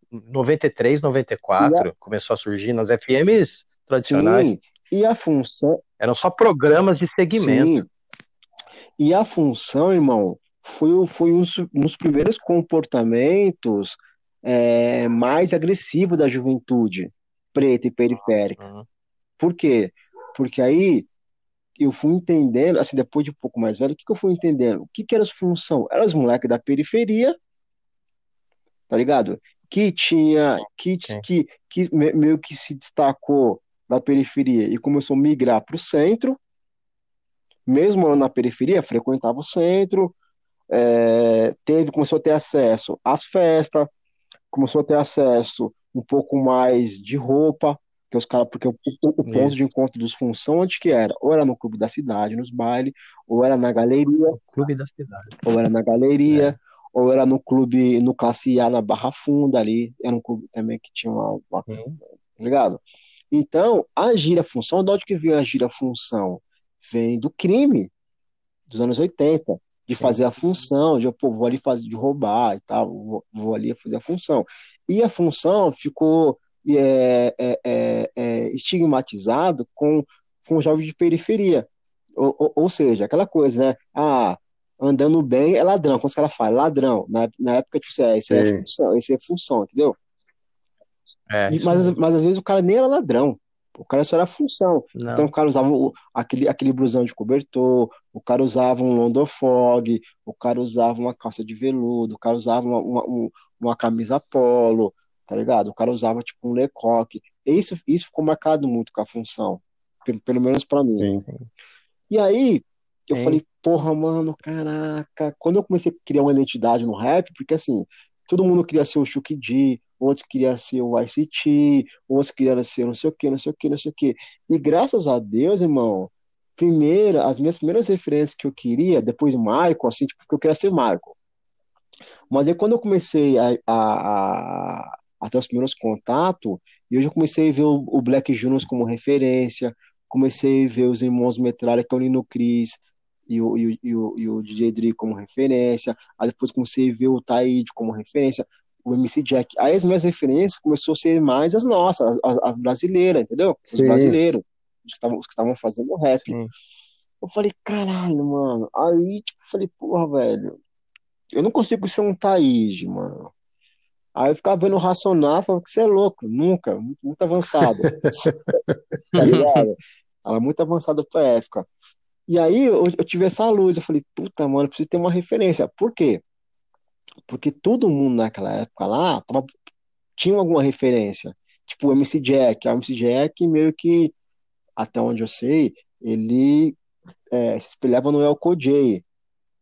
S2: 93, 94. A... Começou a surgir nas FMs tradicionais.
S3: Sim. E a função.
S2: Eram só programas de segmento. Sim.
S3: E a função, irmão, foi, foi um, um dos primeiros comportamentos é, mais agressivos da juventude preta e periférica. Uhum. Por quê? Porque aí eu fui entendendo, assim, depois de um pouco mais velho, o que, que eu fui entendendo? O que, que era as funções? Eram os moleques da periferia, tá ligado? Que tinha, que, que, que meio que se destacou da periferia e começou a migrar para o centro, mesmo na periferia, frequentava o centro, é, teve, começou a ter acesso às festas, começou a ter acesso um pouco mais de roupa, que os cara, porque o, o, o ponto de encontro dos função onde que era? Ou era no clube da cidade, nos bailes, ou era na galeria. O
S2: clube da cidade.
S3: Ou era na galeria, é. ou era no clube, no classe A na Barra Funda ali. Era um clube também que tinha uma. uma tá ligado? Então, a gira função, de onde que veio a gira função? Vem do crime dos anos 80 de fazer a função, de pô, vou ali fazer de roubar e tal, vou, vou ali fazer a função. E a função ficou é, é, é, estigmatizado com, com jovens de periferia. Ou, ou, ou, seja, aquela coisa, né? Ah, andando bem é ladrão. Quando os caras falam ladrão, na, na época, tipo, é, isso é função, isso é função, entendeu? É, mas, mas às vezes o cara nem era ladrão. O cara só era função. Não. Então o cara usava o, aquele, aquele blusão de cobertor, o cara usava um London Fog, o cara usava uma calça de veludo, o cara usava uma, uma, uma camisa polo, tá ligado? O cara usava tipo um lecoque. Isso, isso ficou marcado muito com a função, pelo, pelo menos para mim. Sim. E aí eu Sim. falei, porra, mano, caraca. Quando eu comecei a criar uma identidade no rap, porque assim, todo mundo queria ser o Chuck D, outros queriam ser o ICT, outros queriam ser não sei o que, não sei o que, não sei o que. E graças a Deus, irmão, primeira, as minhas primeiras referências que eu queria, depois do Michael, assim, tipo, porque eu queria ser Michael. Mas aí quando eu comecei a, a, a, a ter os primeiros contatos, eu já comecei a ver o, o Black Juniors como referência, comecei a ver os irmãos Metralha, que é o Nino Cris, e o, e, o, e, o, e o DJ Dre como referência, aí depois comecei a ver o Taíde como referência, o MC Jack. Aí as minhas referências começou a ser mais as nossas, as, as brasileiras, entendeu? Os Sim. brasileiros, os que estavam fazendo rap. Sim. Eu falei, caralho, mano. Aí, tipo, falei, porra, velho, eu não consigo ser um Taíde, mano. Aí eu ficava vendo o Racional, falava que você é louco, nunca, muito, muito avançado. tá ligado? Ela é muito avançada pra época. E aí eu, eu, tive essa luz, eu falei, puta, mano, preciso ter uma referência. Por quê? Porque todo mundo naquela época lá tava, tinha alguma referência. Tipo o MC Jack. O MC Jack meio que, até onde eu sei, ele é, se espelhava no El J,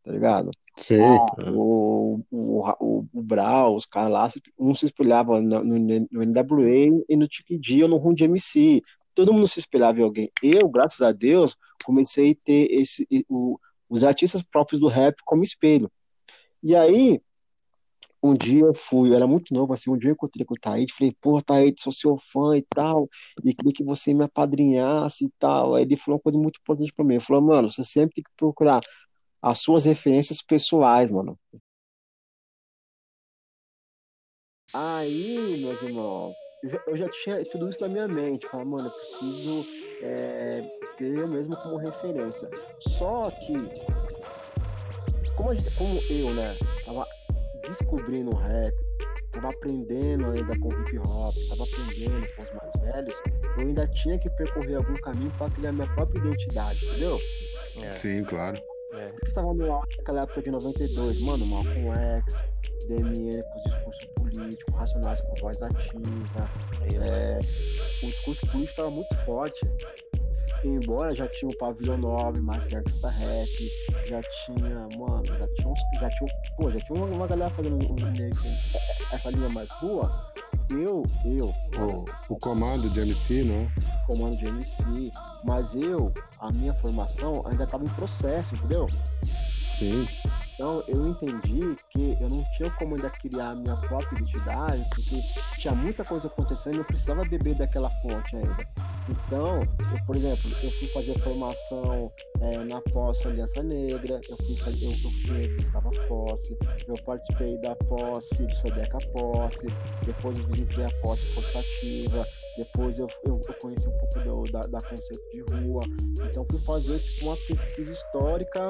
S3: tá ligado?
S1: Sim.
S3: Ah, o, o, o, o Brau, os caras lá, um se espelhava no, no, no NWA e no Tiki D ou no Run de MC. Todo mundo se espelhava em alguém. Eu, graças a Deus, comecei a ter esse, o, os artistas próprios do rap como espelho. E aí, um dia eu fui, eu era muito novo, assim, um dia eu encontrei com o Taíde, falei, pô, Taíde, sou seu fã e tal, e queria que você me apadrinhasse e tal. Aí ele falou uma coisa muito importante para mim, ele falou, mano, você sempre tem que procurar as suas referências pessoais, mano. Aí, meus irmãos, eu já, eu já tinha tudo isso na minha mente, falei, mano, eu preciso é, ter eu mesmo como referência. Só que, como, gente, como eu, né, tava descobrindo o rap, tava aprendendo ainda com hip hop, tava aprendendo com os mais velhos, eu ainda tinha que percorrer algum caminho para criar minha própria identidade, entendeu?
S1: É. Sim, claro.
S3: É. que estava no auge naquela época de 92, mano, Malcolm X, DMN com os discursos políticos, Racionais com voz ativa. É, o discurso político estava muito forte. Embora já tinha o Pavilhão Nobre, mais Gangsta Rap, já tinha, mano, já uns, já tinha, pô, já tinha uma, uma galera fazendo essa linha mais rua. Eu, eu.
S1: O, o comando de MC, né?
S3: comando de MC, mas eu, a minha formação ainda estava em processo, entendeu?
S1: Sim.
S3: Então eu entendi que eu não tinha como ainda criar a minha própria identidade, porque tinha muita coisa acontecendo e eu precisava beber daquela fonte ainda. Então, eu, por exemplo, eu fui fazer formação é, na posse Aliança Negra, eu fui fazer, eu, fui estava posse, eu participei da posse do Sedeca Posse, depois eu visitei a posse forçativa, depois eu, eu, eu conheci um pouco do, da, da conceito de rua, então fui fazer tipo, uma pesquisa histórica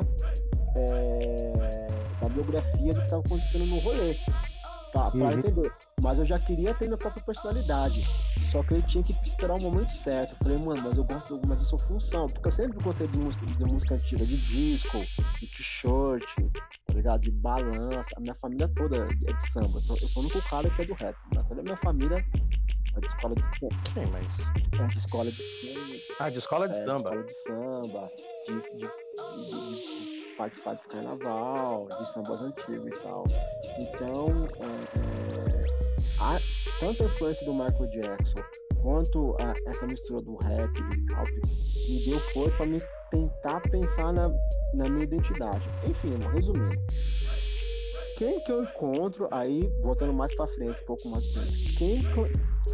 S3: é, da biografia do que estava acontecendo no rolê. Tá, pra uhum. entender. Mas eu já queria ter minha própria personalidade. Só que eu tinha que esperar o momento certo. Eu falei, mano, mas eu gosto, mas eu sou função. Porque eu sempre gostei de música, de música antiga, de disco, de t-shirt, tá ligado? De balança. A minha família toda é de samba. Eu sou, eu sou o único cara que é do rap. Mas toda a minha família é de escola de samba.
S2: Sim, mas.
S3: É de escola de samba.
S2: Ah, de escola de
S3: é,
S2: samba.
S3: De escola de samba, de, de participar de carnaval, de sambas antigos e tal. Então, é, tanto a influência do Michael Jackson quanto a, essa mistura do rap do pop me deu força para me tentar pensar na, na minha identidade. Enfim, resumindo. Quem que eu encontro, aí voltando mais para frente, um pouco mais frente, quem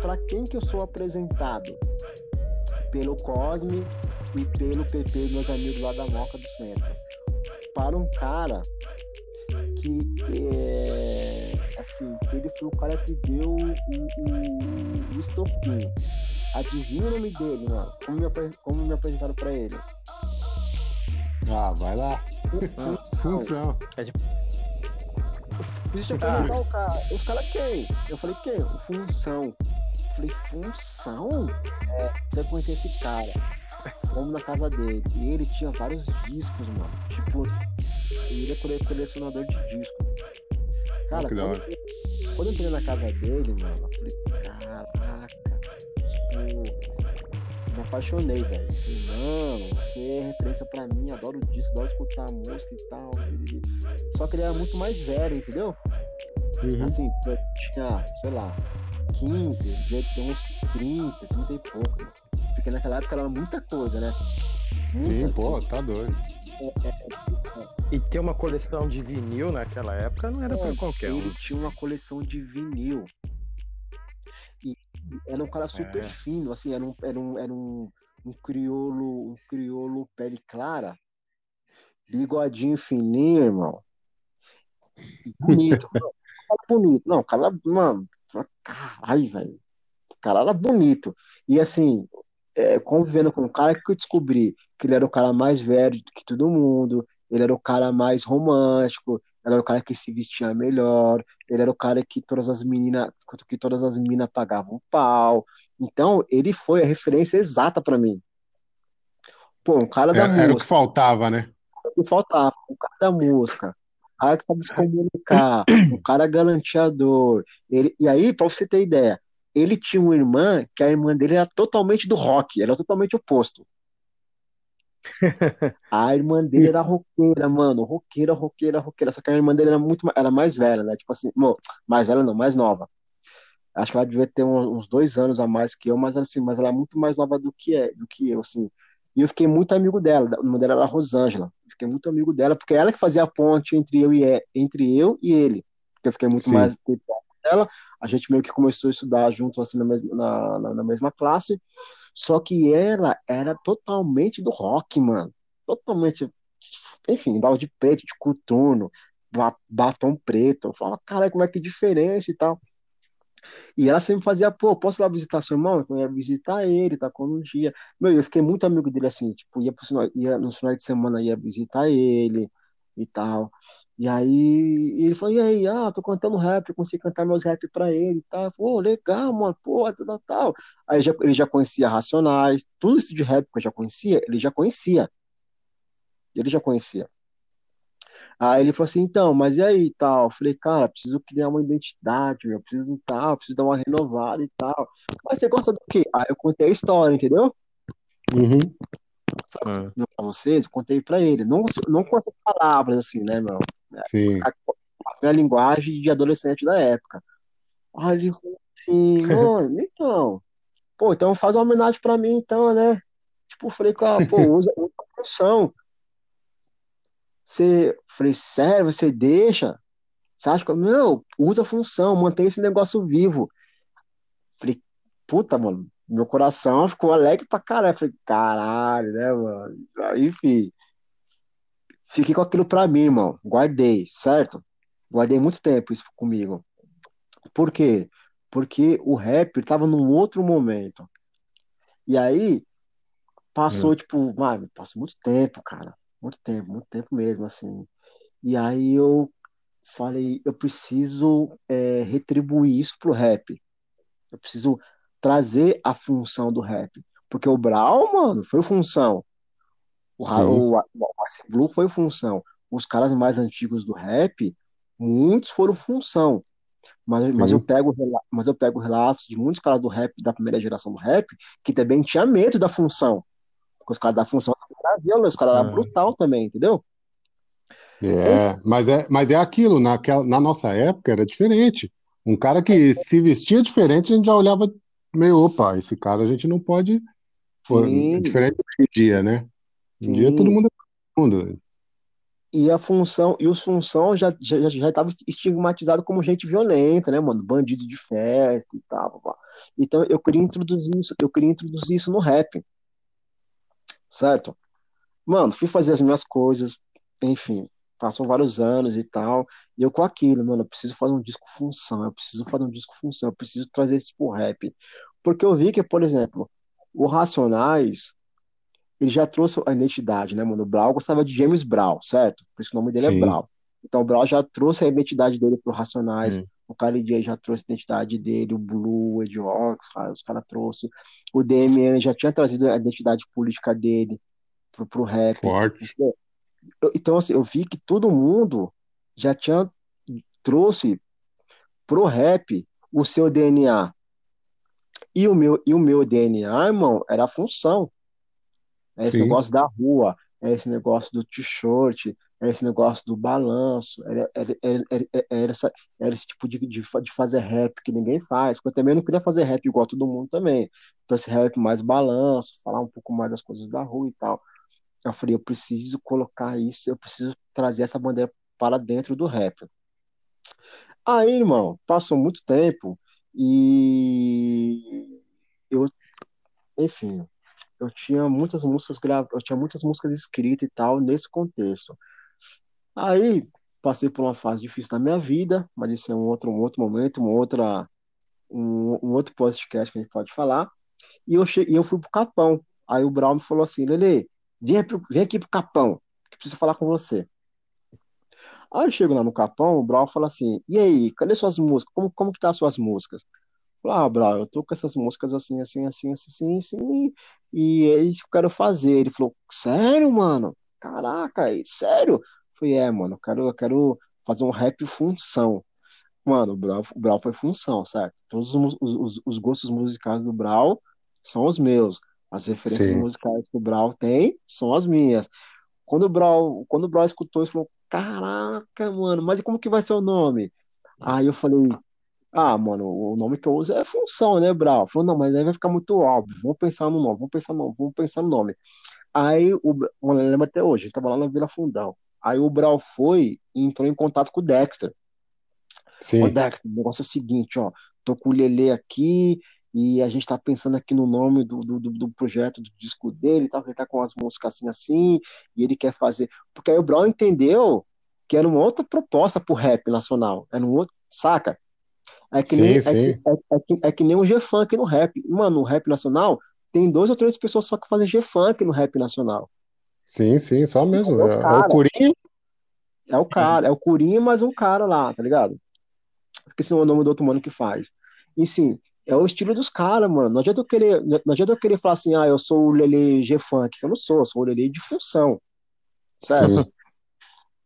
S3: para quem que eu sou apresentado? Pelo Cosme e pelo PP, meus amigos lá da Moca do Centro. Para um cara que é, assim, que ele foi o cara que deu o, o, o estopim. Adivinha o nome dele, mano? Como me, como me apresentaram pra ele?
S1: Ah, vai lá. Função. É de...
S3: Deixa eu perguntar ah. o cara. Os caras quem? Eu falei, quem? Função. Eu falei, função? É, você conhecer esse cara. Fomos na casa dele. E ele tinha vários discos, mano. Tipo, ele é colecionador de disco. Cara, oh, quando, eu, quando eu entrei na casa dele, mano, eu falei, caraca, tipo, me apaixonei, velho. Mano, você é referência pra mim, adoro disco, adoro escutar música e tal. Só que ele era muito mais velho, entendeu? Uhum. Assim, eu tinha, sei lá, 15, devia ter uns 30, 30 e pouco. Né? Porque naquela época era muita coisa, né?
S1: Muita Sim, pô, tá doido.
S2: É, é, é. E ter uma coleção de vinil naquela época não era para qualquer
S3: ele um. Ele tinha uma coleção de vinil. E era um cara super é. fino, assim, era um, era um, era um, um criolo, um criolo pele clara, bigodinho fininho, irmão. Bonito, bonito. Não, o cara, mano, caralho, velho. O cara era bonito. E assim, é, convivendo com o cara que eu descobri que ele era o cara mais velho que todo mundo, ele era o cara mais romântico, ele era o cara que se vestia melhor, ele era o cara que todas as meninas, que todas as meninas pagavam pau. Então, ele foi a referência exata para mim. Pô, um cara da
S1: era,
S3: música.
S1: Era o que faltava, né?
S3: O que faltava, um cara da música, um cara que sabe se comunicar, um cara galanteador. Ele, e aí, para você ter ideia, ele tinha uma irmã que a irmã dele era totalmente do rock, era totalmente oposto. A irmã dele era roqueira, mano. Roqueira, roqueira, roqueira. Só que a irmã dele era muito era mais velha, né? Tipo assim, mais velha não, mais nova. Acho que ela devia ter uns dois anos a mais que eu, mas assim, mas ela é muito mais nova do que é, do que eu, assim. E eu fiquei muito amigo dela. O nome dela era Rosângela. Fiquei muito amigo dela, porque ela que fazia a ponte entre eu e, entre eu e ele. Porque eu fiquei muito Sim. mais dela. A gente meio que começou a estudar junto, assim, na mesma, na, na, mesma classe. Só que ela era totalmente do rock, mano. Totalmente. Enfim, dava de preto, de coturno, batom preto. Eu falava, caralho, como é que diferença e tal. E ela sempre fazia, pô, posso ir lá visitar seu irmão? Eu ia visitar ele, tá com um dia. Meu, eu fiquei muito amigo dele assim, tipo, ia, pro, ia no final de semana, ia visitar ele e tal. E aí ele falou, e aí, ah, tô cantando rap, eu consegui cantar meus rap pra ele e tal. Falei, oh, legal, mano, pô, tal, tal. Aí já, ele já conhecia Racionais, tudo isso de rap que eu já conhecia, ele já conhecia. Ele já conhecia. Aí ele falou assim, então, mas e aí tal? Eu falei, cara, preciso criar uma identidade, meu, preciso tal, preciso dar uma renovada e tal. Mas você gosta do quê? Aí eu contei a história, entendeu?
S1: Uhum.
S3: Sabe, é. Pra vocês, eu contei pra ele. Não, não com essas palavras, assim, né, meu?
S1: Sim. A,
S3: a minha linguagem de adolescente da época. Aí ele falou assim, mano, então, pô, então faz uma homenagem pra mim, então, né? Tipo, falei, cara, pô, usa, usa a função. Você, falei, sério, você deixa? Você acha que, não, usa a função, mantém esse negócio vivo. Falei, puta, mano, meu coração ficou alegre pra caralho. Falei, caralho, né, mano? Aí, enfim, Fiquei com aquilo pra mim, irmão. Guardei, certo? Guardei muito tempo isso comigo. Por quê? Porque o rap tava num outro momento. E aí, passou, hum. tipo, mano, passou muito tempo, cara. Muito tempo, muito tempo mesmo, assim. E aí eu falei, eu preciso é, retribuir isso pro rap. Eu preciso trazer a função do rap. Porque o Brown, mano, foi função. O, o, o Ice Blue foi função. Os caras mais antigos do rap, muitos foram função. Mas, mas, eu pego, mas eu pego relatos de muitos caras do rap, da primeira geração do rap, que também tinha medo da função. Porque os caras da função eram os caras eram é. brutal também, entendeu?
S1: É, mas é, mas é aquilo, naquela, na nossa época era diferente. Um cara que se vestia diferente, a gente já olhava meio, opa, esse cara a gente não pode. Pô,
S3: Sim.
S1: diferente hoje em dia, né? Hoje em dia todo mundo é todo mundo.
S3: E a função, e os função já já já estava estigmatizado como gente violenta, né, mano? Bandido de festa e tal, pá. Então eu queria introduzir isso, eu queria introduzir isso no rap, certo? Mano, fui fazer as minhas coisas, enfim, passou vários anos e tal, e eu com aquilo, mano, eu preciso fazer um disco função, eu preciso fazer um disco função, eu preciso trazer isso pro rap. Porque eu vi que, por exemplo, o Racionais, ele já trouxe a identidade, né, mano? O Brau gostava de James Brown, certo? Por isso o nome dele é
S1: Sim.
S3: Brown. Então o Brown já trouxe a identidade dele pro Racionais,
S2: Hum.
S3: o Khalid já trouxe a identidade dele, o Blue, o Ed Rock, os caras cara trouxe. O DMN já tinha trazido a identidade política dele pro, pro rap.
S1: Forte.
S3: Eu- Então, assim, eu vi que todo mundo já tinha trouxe pro rap o seu DNA. E o meu, e o meu DNA, irmão, era a função. É esse
S1: Sim.
S3: negócio da rua, é esse negócio do t-shirt, é esse negócio do balanço, era, era, era, era, essa, era esse tipo de, de, de fazer rap que ninguém faz. Porque eu também não queria fazer rap igual todo mundo também. Então, esse rap mais balanço, falar um pouco mais das coisas da rua e tal. Eu falei, eu preciso colocar isso, eu preciso trazer essa bandeira para dentro do rap. Aí, irmão, passou muito tempo e eu, enfim, eu tinha muitas músicas gra... eu tinha muitas músicas escritas e tal nesse contexto. Aí passei por uma fase difícil na minha vida, mas isso é um outro, um outro momento, uma outra, um, um outro podcast que a gente pode falar. E eu cheguei, eu fui pro Capão. Aí o Brown me falou assim, Lele, vem, vem aqui pro Capão, que preciso falar com você. Aí eu chego lá no Capão, o Brown fala assim, e aí, cadê suas músicas? Como, como que tá as suas músicas? Falei, ah, Brown, eu tô com essas músicas assim, assim, assim, assim, assim, assim, e é isso que eu quero fazer. Ele falou, sério, mano? Caraca, é sério? Eu falei, é, mano, eu quero, eu quero fazer um rap função. Mano, o Brau, o Brau foi função, certo? Todos os, os- os gostos musicais do Brau são os meus. As referências
S1: Sim.
S3: musicais que o Brau tem são as minhas. Quando o Brau, quando o Brau escutou, ele falou: Caraca, mano, mas como que vai ser o nome? Aí eu falei: Ah, mano, o nome que eu uso é função, né, Brau? Ele Falou: Não, mas aí vai ficar muito óbvio. Vamos pensar no nome, vamos pensar no nome, vamos pensar no nome. Aí o, Bra- eu lembro até hoje, ele tava lá na Vila Fundão. Aí o Brau foi e entrou em contato com o Dexter. Ô,
S1: Sim.
S3: Dexter, o negócio é o seguinte, ó. Tô com o Lelê aqui e a gente tá pensando aqui no nome do, do, do- projeto do disco dele e tal, que ele tá com as músicas assim, assim, e ele quer fazer. Porque aí o Brown entendeu que era uma outra proposta pro rap nacional. Era um outro, saca? É que nem,
S1: Sim,
S3: é que,
S1: sim.
S3: é, é que, é que nem o G-Funk no rap. Mano, no rap nacional, tem dois ou três pessoas só que fazem G-Funk no rap nacional.
S1: Sim, sim, só mesmo.
S3: É
S1: É, é o. Curinho?
S3: É o cara, é o Curinha e mais um cara lá, tá ligado? Esqueci o nome do outro mano que faz. E sim, é o estilo dos caras, mano. Não adianta eu querer, não adianta eu querer falar assim, ah, eu sou o Lele G-Funk. Eu não sou, eu sou o Lele de função, certo?
S1: Sim.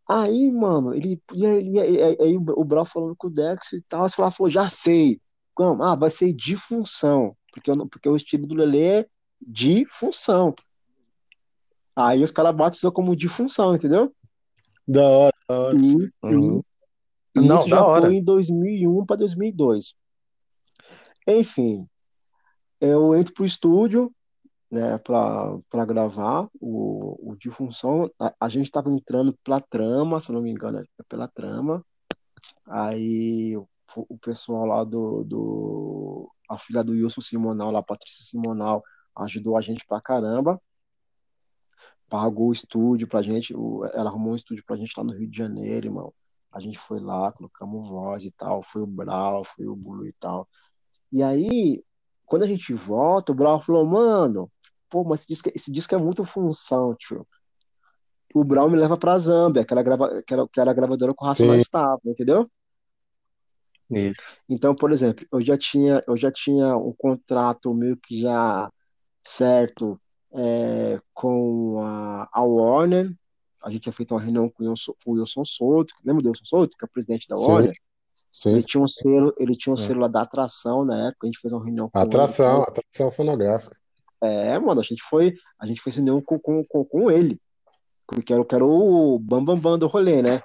S3: Aí, mano, ele. E aí, e aí- e aí- aí o Brau falando com o Dex e tal, você falou, já sei. Como? Ah, vai ser de função. Porque, eu porque o estilo do Lele é de função. Aí os caras batizou como de função, entendeu?
S1: Da hora, da hora.
S3: Isso,
S2: Uhum.
S3: isso.
S2: Não,
S3: isso
S2: da
S3: já
S2: hora.
S3: foi em 2001 para 2002. Enfim, eu entro pro estúdio, né, para gravar o, o de função. A, a gente estava entrando pela trama, se não me engano, é pela trama. Aí o, o pessoal lá do, do. A filha do Wilson Simonal, lá, a Patrícia Simonal, ajudou a gente pra caramba. Pagou o estúdio pra gente. o- ela arrumou um estúdio pra gente lá no Rio de Janeiro, irmão. A gente foi lá, colocamos voz e tal. Foi o Brau, foi o Blue e tal. E aí, quando a gente volta, o Brau falou, mano, pô, mas esse disco, esse disco é muito função, tio. O Brau me leva pra Zâmbia, que era, grava, que era, que era a gravadora que o Racionais estava, entendeu?
S2: Isso.
S3: Então, por exemplo, eu já tinha, eu já tinha um contrato meio que já certo é, com a, a Warner. A gente tinha feito uma reunião com o Wilson, com o Wilson Souto. Lembra do Wilson Souto, que é o presidente da
S1: Sim,
S3: Warner?
S1: Sim.
S3: Ele tinha um selo, ele tinha um
S2: É.
S3: selo lá da atração na época. A gente fez uma reunião com ele.
S1: Atração, atração fonográfica.
S3: É, mano, a gente foi, a gente foi reunião com, com, com, com ele. Porque eu quero o bambambam bam, bam do rolê, né?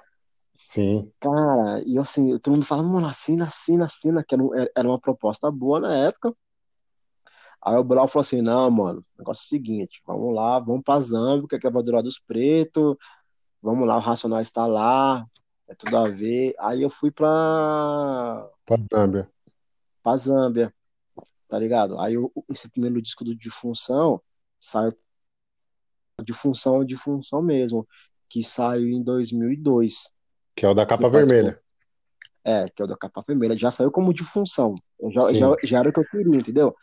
S1: Sim.
S3: Cara, e assim, todo mundo fala, mano, assina, assina, assina, que era, era uma proposta boa na época. Aí o Brau falou assim, não, mano, o negócio é o seguinte, vamos lá, vamos pra Zambia, que é a Durar dos Pretos, vamos lá, o Racional está lá, é tudo a ver. Aí eu fui pra...
S1: Pra Zâmbia.
S3: Pra Zâmbia, tá ligado? Aí eu, esse primeiro disco do Difunção saiu de função de função mesmo, que saiu em 2002.
S1: Que é o da capa vermelha.
S3: É, que é o da capa vermelha. Já saiu como de função. Já, já, já, era o que eu queria, entendeu?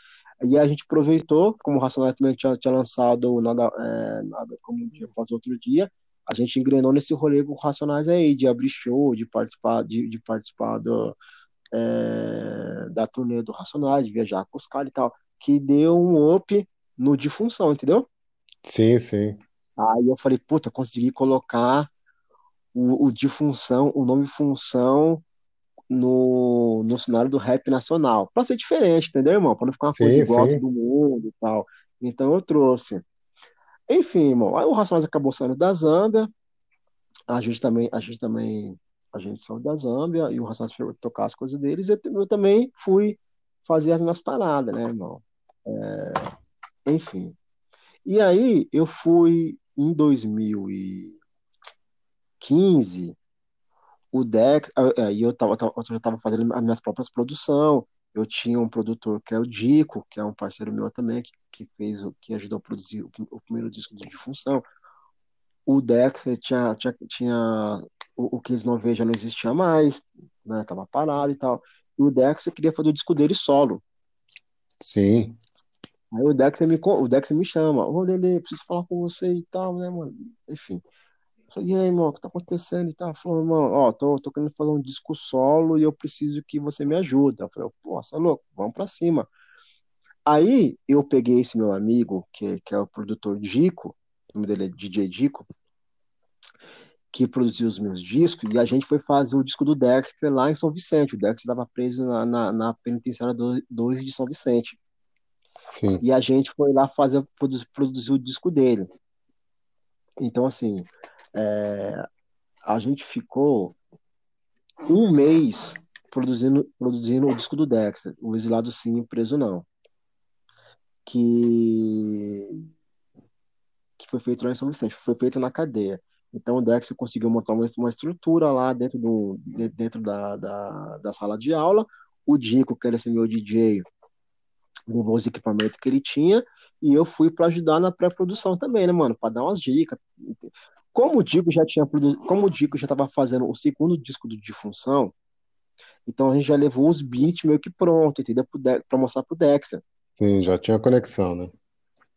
S3: E a gente aproveitou, como o Racionais também tinha, tinha lançado nada, é, nada como dia após outro dia, a gente engrenou nesse rolê com o Racionais aí, de abrir show, de participar, de, de participar do, é, da turnê do Racionais, de viajar com os caras e tal, que deu um up no de função, entendeu?
S1: Sim, sim.
S3: Aí eu falei, puta, consegui colocar o, o de função, o nome função no, no cenário do rap nacional. Pra ser diferente, entendeu, irmão? Pra não ficar uma sim, coisa igual sim. todo mundo e tal. Então eu trouxe. Enfim, irmão, aí o Racionais acabou saindo da Zâmbia. A gente também, a gente também, a gente saiu da Zâmbia e o Racionais foi tocar as coisas deles. E eu também fui fazer as minhas paradas, né, irmão? É, enfim. E aí eu fui em 2015, o Dex, aí eu tava, eu já estava fazendo as minhas próprias produções. Eu tinha um produtor que é o Dico, que é um parceiro meu também, que, que fez o que ajudou a produzir o, o primeiro disco de Função. O Dex tinha, tinha, tinha o, o que eles não vejam não existia mais, né? Tava parado e tal. E o Dex queria fazer o disco dele solo.
S1: Sim.
S3: Aí o Dexter me, o Dexter me chama, ô Lele, preciso falar com você e tal, né, mano? Enfim. Falei, e aí, irmão, o que tá acontecendo e tal? Falou, irmão, ó, tô, tô querendo fazer um disco solo e eu preciso que você me ajude. Eu falei, pô, você é louco, vamos pra cima. Aí eu peguei esse meu amigo, que, que é o produtor Dico, o nome dele é DJ Dico, que produziu os meus discos, e a gente foi fazer o disco do Dexter lá em São Vicente. O Dexter estava preso na, na, na penitenciária 2 de São Vicente.
S1: Sim.
S3: E a gente foi lá fazer, produzir, produzir o disco dele. Então, assim, é, a gente ficou um mês produzindo, produzindo o disco do Dexter, o Exilado Sim, Preso Não. Que, que foi feito lá em São Vicente, foi feito na cadeia. Então o Dexter conseguiu montar uma, estrutura lá dentro, do, dentro da, da, da sala de aula. O Dico, que era esse meu DJ, levou os equipamentos que ele tinha e eu fui para ajudar na pré-produção também, né, mano, para dar umas dicas. Como o Dico já tinha produzido, como o Dico já estava fazendo o segundo disco do Difunção, então a gente já levou os beats meio que pronto, entendeu? Para mostrar pro Dexter.
S1: Sim, já tinha conexão, né?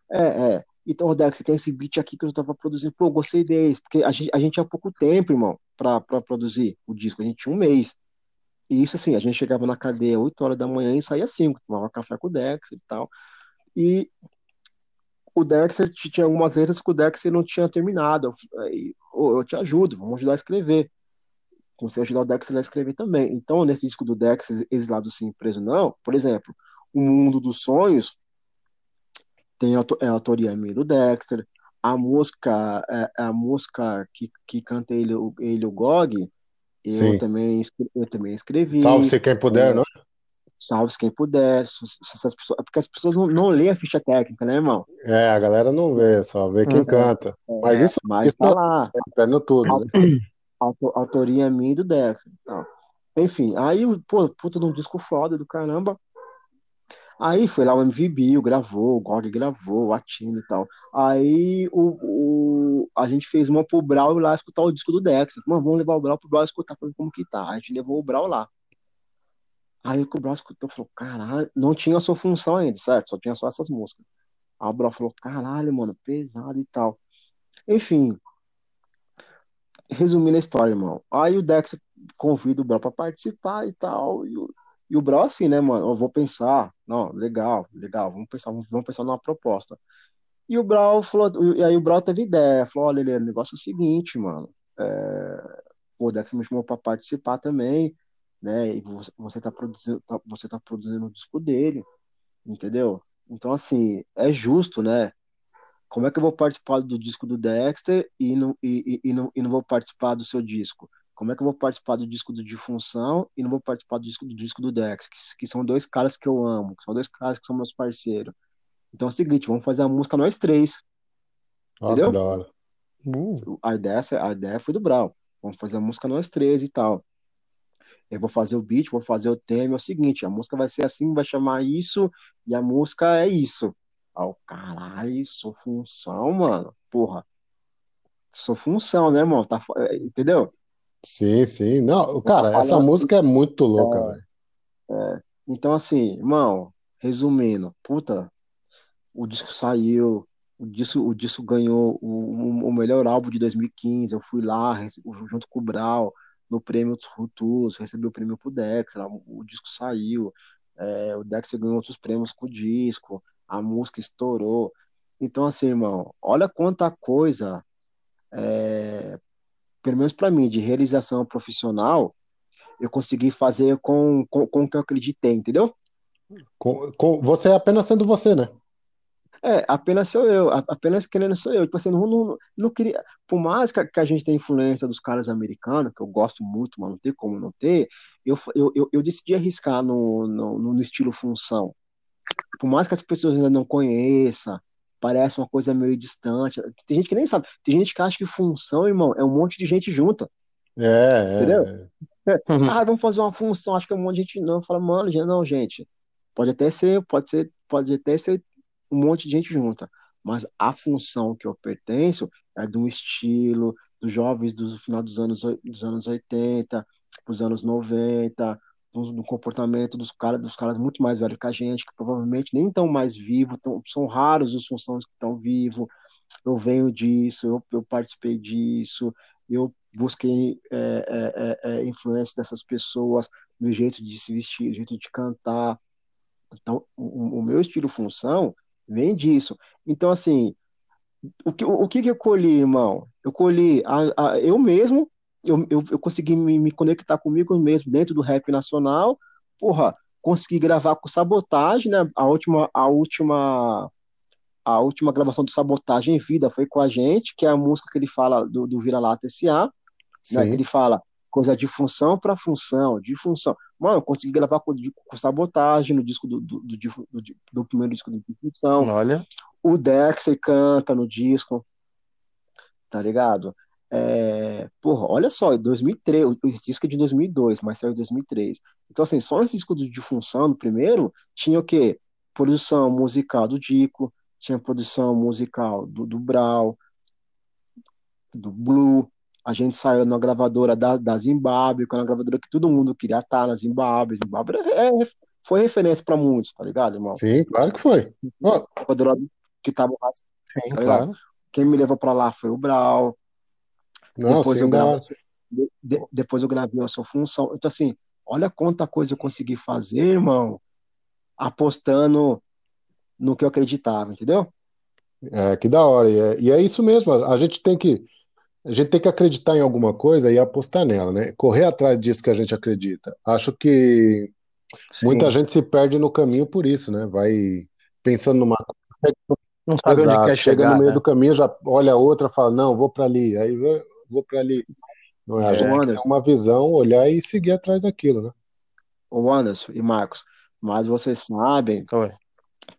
S3: É, é. Então, o Dexter, tem esse beat aqui que eu tava produzindo. Pô, gostei desse, porque a gente, a gente tinha pouco tempo, irmão, para produzir o disco. A gente tinha um mês. E isso assim, a gente chegava na cadeia 8 horas da manhã e saía 5, tomava café com o Dexter e tal. E o Dexter tinha algumas letras que o Dexter não tinha terminado. Eu, eu te ajudo, vamos ajudar a escrever. A ajudar o Dexter a escrever também. Então, nesse disco do Dexter, Exilado Sim, Preso Não, por exemplo, O Mundo dos Sonhos tem a, é a autoria minha do Dexter. A música, é, a música que, que canta ele, ele o Gog, eu também, eu também escrevi.
S1: Salve-se quem puder, é, não é?
S3: Salve-se quem puder. Essas pessoas, porque as pessoas não, não lêem a ficha técnica, né, irmão?
S1: É, a galera não vê, só vê quem uhum. canta. É, mas isso,
S3: mas
S1: isso
S3: tá lá.
S1: É no tudo, né?
S3: Autoria minha e do Dex. Então. Enfim, aí, pô, puta de um disco foda do caramba. Aí foi lá o MV Bill, gravou, o Gog gravou, o Atino e tal. Aí o, o, a gente fez uma pro Brau lá escutar o disco do Dex. Mano, vamos levar o Brau pro Brau escutar como que tá. A gente levou o Brau lá. Aí o Brau escutou falou, caralho, não tinha a sua função ainda, certo? Só tinha só essas músicas. Aí o Brau falou, caralho, mano, pesado e tal. Enfim, resumindo a história, irmão. Aí o Dex convida o Brau pra participar e tal. E o, e o Brau, assim, né, mano? Eu vou pensar. Não, legal, legal. Vamos pensar, vamos, vamos pensar numa proposta. E o Brau falou, e aí o Brau teve ideia. Falou: olha, o negócio é o seguinte, mano. É, o Dex me chamou pra participar também, né? E você, você tá produzindo, tá, você tá produzindo o disco dele, entendeu? Então, assim, é justo, né? como é que eu vou participar do disco do Dexter e não, e, e, e, não, e não vou participar do seu disco? Como é que eu vou participar do disco do Difunção e não vou participar do disco do, disco do Dex, que, que são dois caras que eu amo, que são dois caras que são meus parceiros. Então é o seguinte, vamos fazer a música nós três.
S1: Ah, entendeu? da hora.
S3: Uh. A, ideia, a ideia foi do Brau. Vamos fazer a música nós três e tal. Eu vou fazer o beat, vou fazer o tema. É o seguinte, a música vai ser assim, vai chamar isso, e a música é isso. Ó, oh, caralho, sou função, mano. Porra. Sou função, né, irmão? Tá, entendeu?
S1: Sim, sim. Não, cara, essa música é muito louca, é, velho.
S3: É. Então, assim, irmão, resumindo, puta, o disco saiu, o disco, o disco ganhou o, o melhor álbum de 2015. Eu fui lá, junto com o Brau, no prêmio Rutus, recebi o prêmio pro Dex, lá, o disco saiu, é, o Dex ganhou outros prêmios com o disco, a música estourou. Então, assim, irmão, olha quanta coisa é, pelo menos para mim, de realização profissional, eu consegui fazer com, com, com o que eu acreditei, entendeu?
S1: Com, com, você é apenas sendo você, né?
S3: É, apenas sou eu, apenas querendo sou eu. Tipo assim, não, não, não queria. Por mais que, que a gente tenha influência dos caras americanos, que eu gosto muito, mas não tem como não ter, eu, eu, eu, eu decidi arriscar no, no, no estilo função. Por mais que as pessoas ainda não conheçam, parece uma coisa meio distante. Tem gente que nem sabe. Tem gente que acha que função, irmão, é um monte de gente junta.
S1: É, é Entendeu?
S3: É. ah, vamos fazer uma função, acho que é um monte de gente não. Fala, mano, não, gente. Pode até ser, pode ser, pode até ser um monte de gente junta. Mas a função que eu pertenço é um estilo dos jovens do final dos anos, dos anos 80, dos anos 90, do, do, comportamento dos caras, dos caras muito mais velhos que a gente, que provavelmente nem estão mais vivos, tão, são raros os funções que estão vivos. Eu venho disso, eu, eu participei disso, eu busquei é, é, é, é influência dessas pessoas no jeito de se vestir, no jeito de cantar. Então, o, o meu estilo função vem disso. Então, assim, o que, o, que, que eu colhi, irmão? Eu colhi a, a, eu mesmo eu, eu, eu consegui me, me conectar comigo mesmo dentro do rap nacional. Porra, consegui gravar com Sabotagem, né? A última, a última, a última gravação do Sabotagem em vida foi com a gente, que é a música que ele fala do, do Vira-Lata S.A. Né? Ele fala coisa de função para função, de função. Mano, eu consegui gravar com, com Sabotagem no disco do, do, do, do, do primeiro disco do Função.
S1: Olha.
S3: O Dexter canta no disco, tá ligado? É, porra, olha só, 2003, o disco é de 2002, mas saiu em 2003. Então, assim, só nesse disco de função, no primeiro, tinha o quê? Produção musical do Dico, tinha produção musical do, do Brau, do Blue. A gente saiu na gravadora da, da Zimbábue, que é uma gravadora que todo mundo queria estar na Zimbábue. Zimbábue é, é foi referência para muitos, tá ligado, irmão?
S1: Sim, claro que foi.
S3: Oh. Gravadora que tava Sim, tá claro. Quem me levou para lá foi o Brau. Não, depois, eu gravo, de, depois eu gravei a sua função. Então, assim, olha quanta coisa eu consegui fazer, irmão, apostando no que eu acreditava, entendeu?
S1: É, que da hora. E é, e é isso mesmo, a gente tem que. A gente tem que acreditar em alguma coisa e apostar nela, né? Correr atrás disso que a gente acredita. Acho que Sim. muita gente se perde no caminho por isso, né? Vai pensando numa coisa.
S2: Não sabe Exato. onde quer
S1: Chega
S2: chegar,
S1: no meio
S2: né?
S1: do caminho, já olha outra, fala, não, vou para ali. Aí vou para ali. Não é? A gente tem uma visão, olhar e seguir atrás daquilo, né?
S3: O Anderson e Marcos, mas vocês sabem Oi.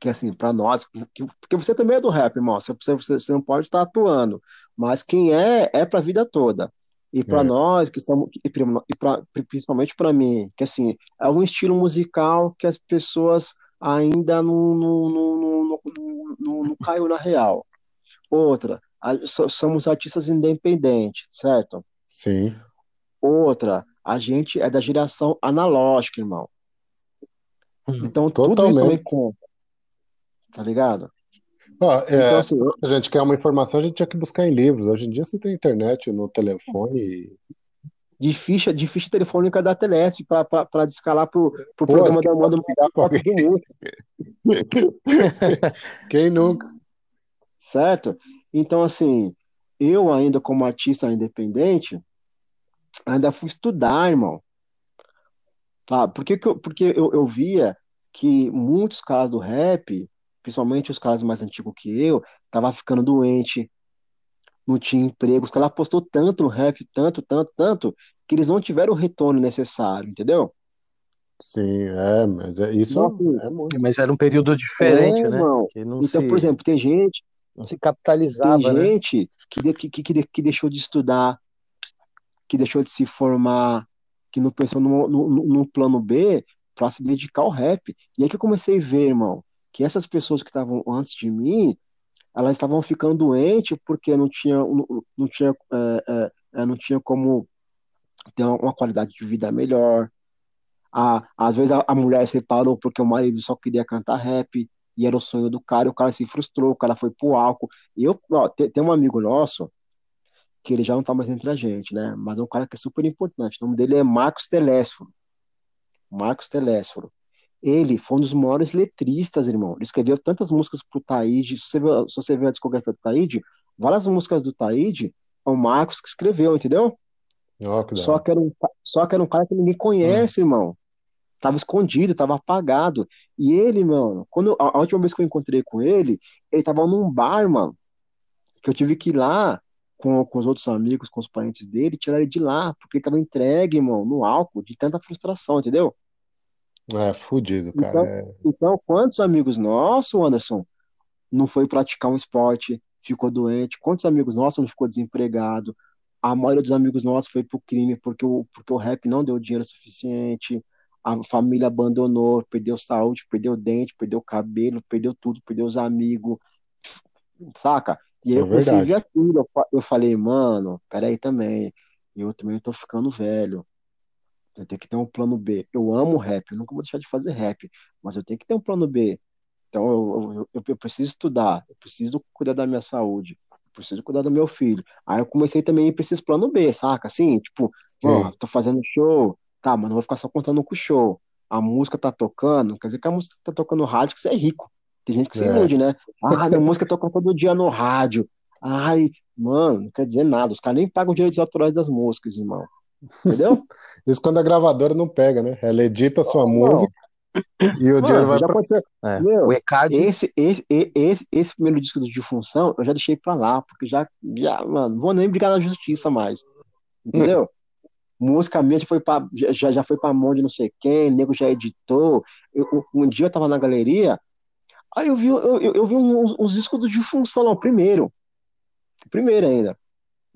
S3: que, assim, para nós, que, porque você também é do rap, irmão, você, você, você não pode estar atuando, mas quem é, é para a vida toda. E para é. nós, que somos, e pra, principalmente para mim, que assim, é um estilo musical que as pessoas ainda não, não, não, não, não, caiu na real. Outra, somos artistas independentes, certo?
S1: Sim.
S3: Outra, a gente é da geração analógica, irmão. Hum, então Totalmente. tudo isso também conta. Tá ligado?
S1: Ah, é, então, assim, a gente quer uma informação, a gente tinha que buscar em livros. Hoje em dia você tem internet no telefone.
S3: De ficha, de ficha telefônica da Telesp para descalar pro, pro Pô, programa da Amanda
S1: Quem nunca?
S3: Certo? Então, assim, eu ainda como artista independente, ainda fui estudar, irmão. Tá? Porque, porque eu, eu via que muitos caras do rap, principalmente os caras mais antigos que eu, tava ficando doente, não tinha emprego. Os caras apostou tanto no rap, tanto, tanto, tanto, que eles não tiveram o retorno necessário, entendeu?
S1: Sim, é, mas é isso
S3: Nossa,
S1: é muito.
S2: Mas era um período diferente,
S3: É,
S2: né?
S3: Então,
S2: se,
S3: por exemplo, tem gente,
S2: não se
S3: tem
S2: capitalizava, né?
S3: gente que, que, que, que de- que deixou de estudar, que deixou de se formar, que não pensou no, no, no- no plano B para se dedicar ao rap. E aí que eu comecei a ver, irmão, que essas pessoas que estavam antes de mim, elas estavam ficando doentes porque não tinha, não, não tinha, é, é, é, não tinha como ter uma qualidade de vida melhor. A, às vezes a, a mulher separou porque o marido só queria cantar rap e era o sonho do cara, e o cara se frustrou, o cara foi pro álcool. Eu, ó, tem, tem um amigo nosso que ele já não tá mais entre a gente, né? Mas é um cara que é super importante. O nome dele é Marcos Telésforo. Marcos Telésforo. Ele foi um dos maiores letristas, irmão. Ele escreveu tantas músicas pro Taíde. Se você ver, se você ver a discografia do Taíde, várias músicas do Taíde é o Marcos que escreveu, entendeu?
S1: Ó, que
S3: Só que, era um, só que era um cara que ninguém conhece, irmão. Tava escondido, tava apagado. E ele, mano, quando a, a última vez que eu encontrei com ele, ele tava num bar, mano, que eu tive que ir lá com, com os outros amigos, com os parentes dele, tirar ele de lá, porque ele tava entregue, irmão, no álcool, de tanta frustração, entendeu?
S1: É, fudido, cara.
S3: Então,
S1: É,
S3: então quantos amigos nossos, Anderson, não foi praticar um esporte, ficou doente? Quantos amigos nossos não ficou desempregado? A maioria dos amigos nossos foi pro crime porque o, porque o rap não deu dinheiro suficiente, a família abandonou, perdeu saúde, perdeu dente, perdeu cabelo, perdeu tudo, perdeu os amigos, saca? E aí
S1: é
S3: eu
S1: verdade.
S3: ver aquilo, eu, fa- eu falei, mano, peraí também, eu também tô ficando velho, eu tenho que ter um plano B. Eu amo rap, eu nunca vou deixar de fazer rap, mas eu tenho que ter um plano B. Então eu, eu, eu, eu preciso estudar, eu preciso cuidar da minha saúde, eu preciso cuidar do meu filho. Aí eu comecei também a ir pra esses plano B, saca? Assim, tipo, ó, tô fazendo show, tá, mas não vou ficar só contando com o show. A música tá tocando, quer dizer que a música tá tocando no rádio que você é rico. Tem gente que se
S1: é.
S3: ilude, né? Ah, minha música toca todo dia no rádio. Ai, mano, não quer dizer nada. Os caras nem pagam direitos autorais das músicas, irmão. Entendeu?
S1: Isso quando a gravadora não pega, né? Ela edita a sua
S3: Não,
S1: música e o dinheiro vai
S3: já
S1: pra.
S3: pode ser.
S2: É.
S3: Meu,
S2: O ECAD,
S3: Esse, esse, esse, esse primeiro disco do Disfunção, eu já deixei pra lá, porque já, já, mano, não vou nem brigar na justiça mais. Entendeu? Música minha já foi pra, já, já foi pra mão de não sei quem, nego já editou. Eu- um dia eu tava na galeria, aí eu vi, eu, eu, eu vi uns, uns discos do Disfunção lá, o primeiro. O primeiro ainda.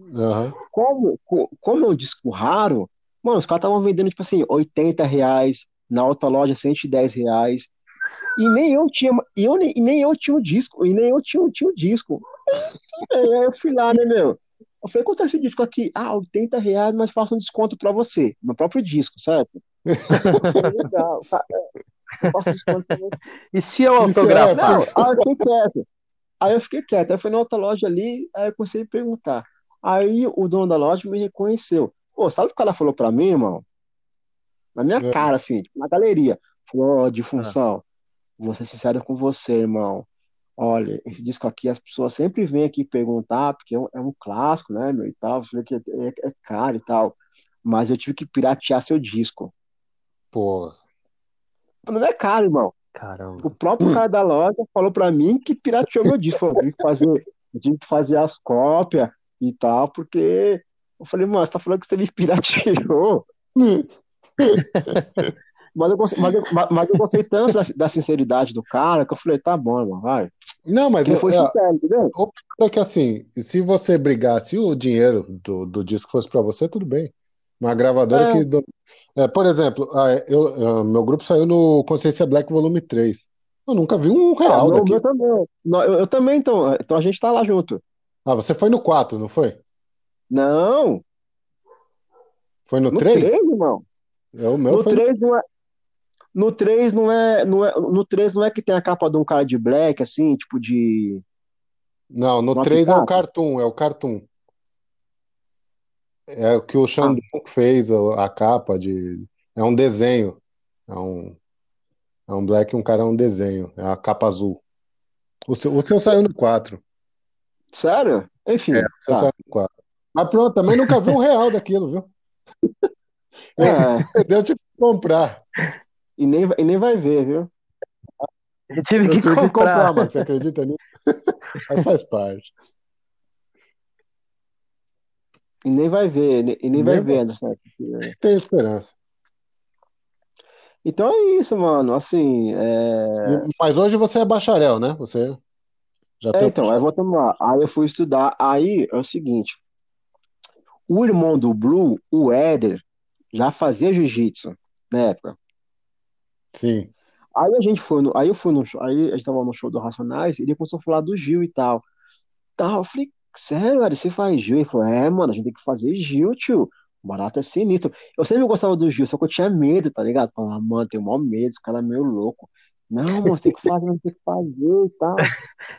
S1: Aham.
S3: Como, co- como é um disco raro, mano, os caras estavam vendendo, tipo assim, 80 reais, na outra loja 110 reais. E nem eu tinha, e eu, nem- e nem eu tinha o disco, e nem eu tinha, tinha o disco. Aí eu fui lá, né, meu? Eu falei, quanto é esse disco aqui? Ah, 80 reais, mas faço um desconto pra você, no próprio disco, certo? Legal, eu faço um desconto pra você.
S2: e se eu autografar?
S3: Não, aí eu fiquei quieto. Aí eu fiquei quieto. Aí eu fui na outra loja ali, aí eu comecei a perguntar. Aí o dono da loja me reconheceu. Pô, sabe o que cara falou pra mim, irmão? Na minha
S1: É.
S3: cara, assim, tipo, na galeria. Falou, ó, de função, vou ser sincero com você, irmão. Olha, esse disco aqui, as pessoas sempre vêm aqui perguntar, porque é um, é um clássico, né, meu, e tal. Eu falei que é, é- é caro e tal. Mas eu tive que piratear seu disco.
S1: Pô,
S3: Não é caro, irmão.
S2: Caramba.
S3: O próprio cara da loja falou pra mim que pirateou meu disco. Eu tive que fazer, eu tive que fazer as cópias e tal, porque eu falei, mano, você tá falando que você me pirateou. Mas eu, gostei, mas, eu, mas- eu gostei tanto da, da sinceridade do cara que eu falei, tá bom, irmão, vai.
S1: Não, mas
S3: Ele foi
S1: é,
S3: sincero, entendeu?
S1: o é que assim, se você brigasse o dinheiro do, do disco fosse pra você, tudo bem. Uma gravadora
S3: É.
S1: que. é, por exemplo, ah, eu, ah, meu grupo saiu no Consciência Black Volume 3. Eu nunca vi um
S3: Ah,
S1: real
S3: o meu,
S1: daqui.
S3: meu também. Eu, eu também, então. Então a gente tá lá junto.
S1: Ah, você foi no 4, não foi?
S3: Não,
S1: Foi no
S3: no
S1: 3?
S3: 3, irmão.
S1: É, o meu
S3: No
S1: foi no
S3: 3 não é. No 3 não é, não é. No 3 não é que tem a capa de um cara de black, assim, tipo de.
S1: Não, no
S3: No
S1: 3 é o? Cartoon, é o Cartoon. É o que o Xandão fez, a a capa de. É um desenho. É um, é um black e um cara é um desenho. É a capa azul. O seu, o seu saiu no 4.
S3: Sério? Enfim,
S1: É,
S3: tá.
S1: saiu no 4. Mas pronto, também nunca vi um real daquilo, viu?
S3: É,
S1: Deu tipo comprar.
S3: e nem, vai- e nem vai ver, viu?
S2: Eu tive que,
S1: Eu tive
S2: comprar.
S1: que comprar, mano. Você acredita nisso? Mas faz parte.
S3: E nem vai ver, e nem, vai ver, Anderson.
S1: Tem esperança.
S3: Então é isso, mano. Assim, é...
S1: Mas hoje você é bacharel, né? Você já
S3: É, então, aí voltando lá. Aí eu fui estudar. Aí é o seguinte: o irmão do Blue, o Éder, já fazia jiu-jitsu na época.
S1: Sim.
S3: Aí a gente foi no, aí eu fui no show, aí a gente tava no show do Racionais, e ele começou a falar do Gil e tal. Tal, eu falei, sério, cara, você faz Gil? Ele falou, é, mano, a gente tem que fazer Gil, tio. O barato é sinistro. Eu sempre gostava do Gil, só que eu tinha medo, tá ligado? Falava, mano, tenho maior medo, esse cara é meio louco. Não, mano, você tem que fazer, tem que fazer e tal.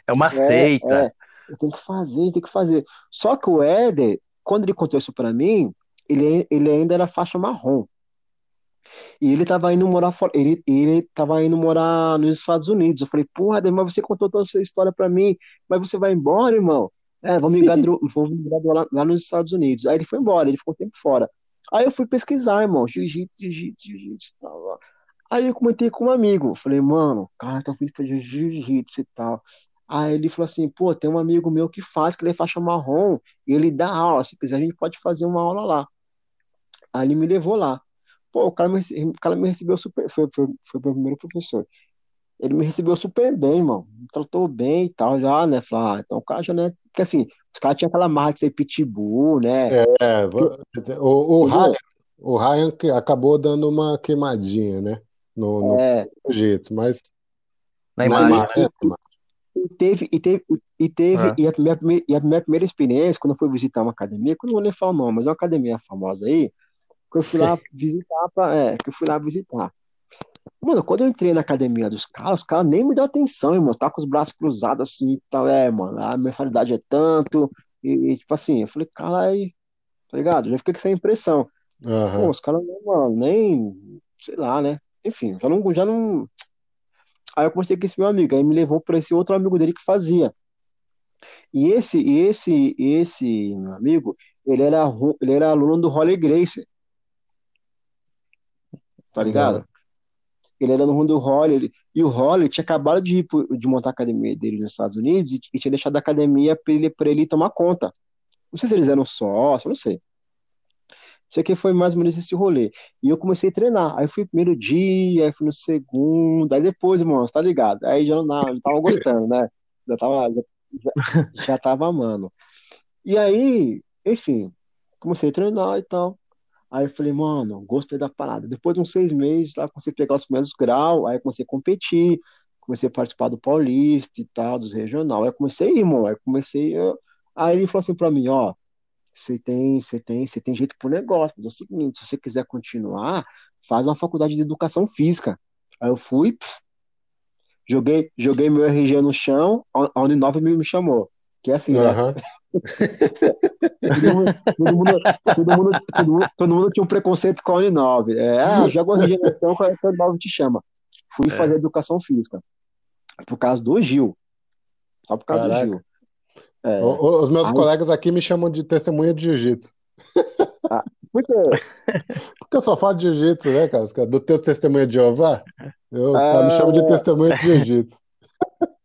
S2: É uma
S3: É,
S2: seita.
S3: é, eu tenho que fazer, tenho que fazer. Só que o Éder, quando ele contou isso pra mim, ele, ele ainda era faixa marrom. E ele tava indo morar fora, ele, ele tava indo morar nos Estados Unidos. Eu falei, porra, Éder, mas você contou toda essa história pra mim, mas você vai embora, irmão? É, vou me graduar, lá, nos Estados Unidos. Aí ele foi embora, ele ficou um tempo fora. Aí eu fui pesquisar, irmão, jiu-jitsu, jiu-jitsu, jiu-jitsu, tal. Aí eu comentei com um amigo, falei, mano, cara, tá vindo fazer jiu-jitsu e tal. Aí ele falou assim, pô, tem um amigo meu que faz, que ele é faixa marrom, e ele dá aula, se quiser a gente pode fazer uma aula lá. Aí ele me levou lá. Pô, o cara me, o cara me recebeu super, foi, foi, foi o meu primeiro professor. Ele me recebeu super bem, mano, me tratou bem e tal, já, né, falei, ah, então o cara já, né, porque assim, os caras tinham aquela marra de ser pitbull, né,
S1: É, dizer, o, o
S3: Entendeu?
S1: Ryan, o Ryan acabou dando uma queimadinha, né? No, no
S3: é,
S1: jiu-jitsu, mas
S2: Na
S1: na
S2: imagem.
S1: imagem, né?
S3: E teve, e teve, e teve,
S2: É.
S3: e a minha, e a minha primeira experiência, quando eu fui visitar uma academia, que eu não vou nem falar o nome, mas é uma academia famosa aí, que eu fui lá visitar, pra, é, que eu fui lá visitar. Mano, quando eu entrei na academia dos caras, os caras nem me deu atenção, irmão, tá com os braços cruzados assim e tal, é, mano, a mensalidade é tanto, e, e, tipo assim, eu falei, caralho, tá ligado? Já fiquei com essa impressão. Pô,
S1: Aham.
S3: os caras, mano, nem, sei lá, né? Enfim, já não, já não. Aí eu conversei com esse meu amigo, aí me levou para esse outro amigo dele que fazia. E esse, e esse, esse meu amigo, ele era, ele era aluno do Holly Gracie, tá ligado? Ele era aluno do Holly, ele- e o Holly tinha acabado de, pro- de montar a academia dele nos Estados Unidos e, e tinha deixado a academia para ele, pra ele tomar conta. Não sei se eles eram sócios, não sei. Sei que foi mais ou menos esse rolê. E eu comecei a treinar. Aí fui primeiro dia, aí fui no segundo, aí depois, irmão, você tá ligado? Aí já não, não tava gostando, né? Já tava, já, já, tava amando. E aí, enfim, comecei a treinar e tal. Aí eu falei, mano, gostei da parada. Depois de uns seis meses, lá, comecei a pegar os primeiros graus, aí comecei a competir, comecei a participar do Paulista e tal, dos regional. Aí eu comecei, irmão, aí comecei. a- Aí ele falou assim pra mim, ó, você tem, você tem, você tem jeito pro negócio, é o seguinte, se você quiser continuar, faz uma faculdade de educação física. Aí eu fui, pf, joguei, joguei meu RG no chão, a Uninove me, me chamou. Que é assim, né?
S1: Aham.
S3: Todo mundo, todo mundo, todo mundo, todo mundo, todo mundo tinha um preconceito com a Uninove. É, ah, joga o RG no chão, a Uninove te chama. Fui
S2: É.
S3: fazer educação física. Por causa do Gil. Só por causa
S1: Caraca.
S3: do Gil. É,
S1: O- Os meus
S3: Aí-
S1: colegas aqui me chamam de testemunha de jiu-jitsu.
S3: porque,
S1: Porque eu só falo de jiu-jitsu, né, cara? Do teu testemunha de Jeová, eu, os
S3: É.
S1: caras me chamam de testemunha de jiu-jitsu.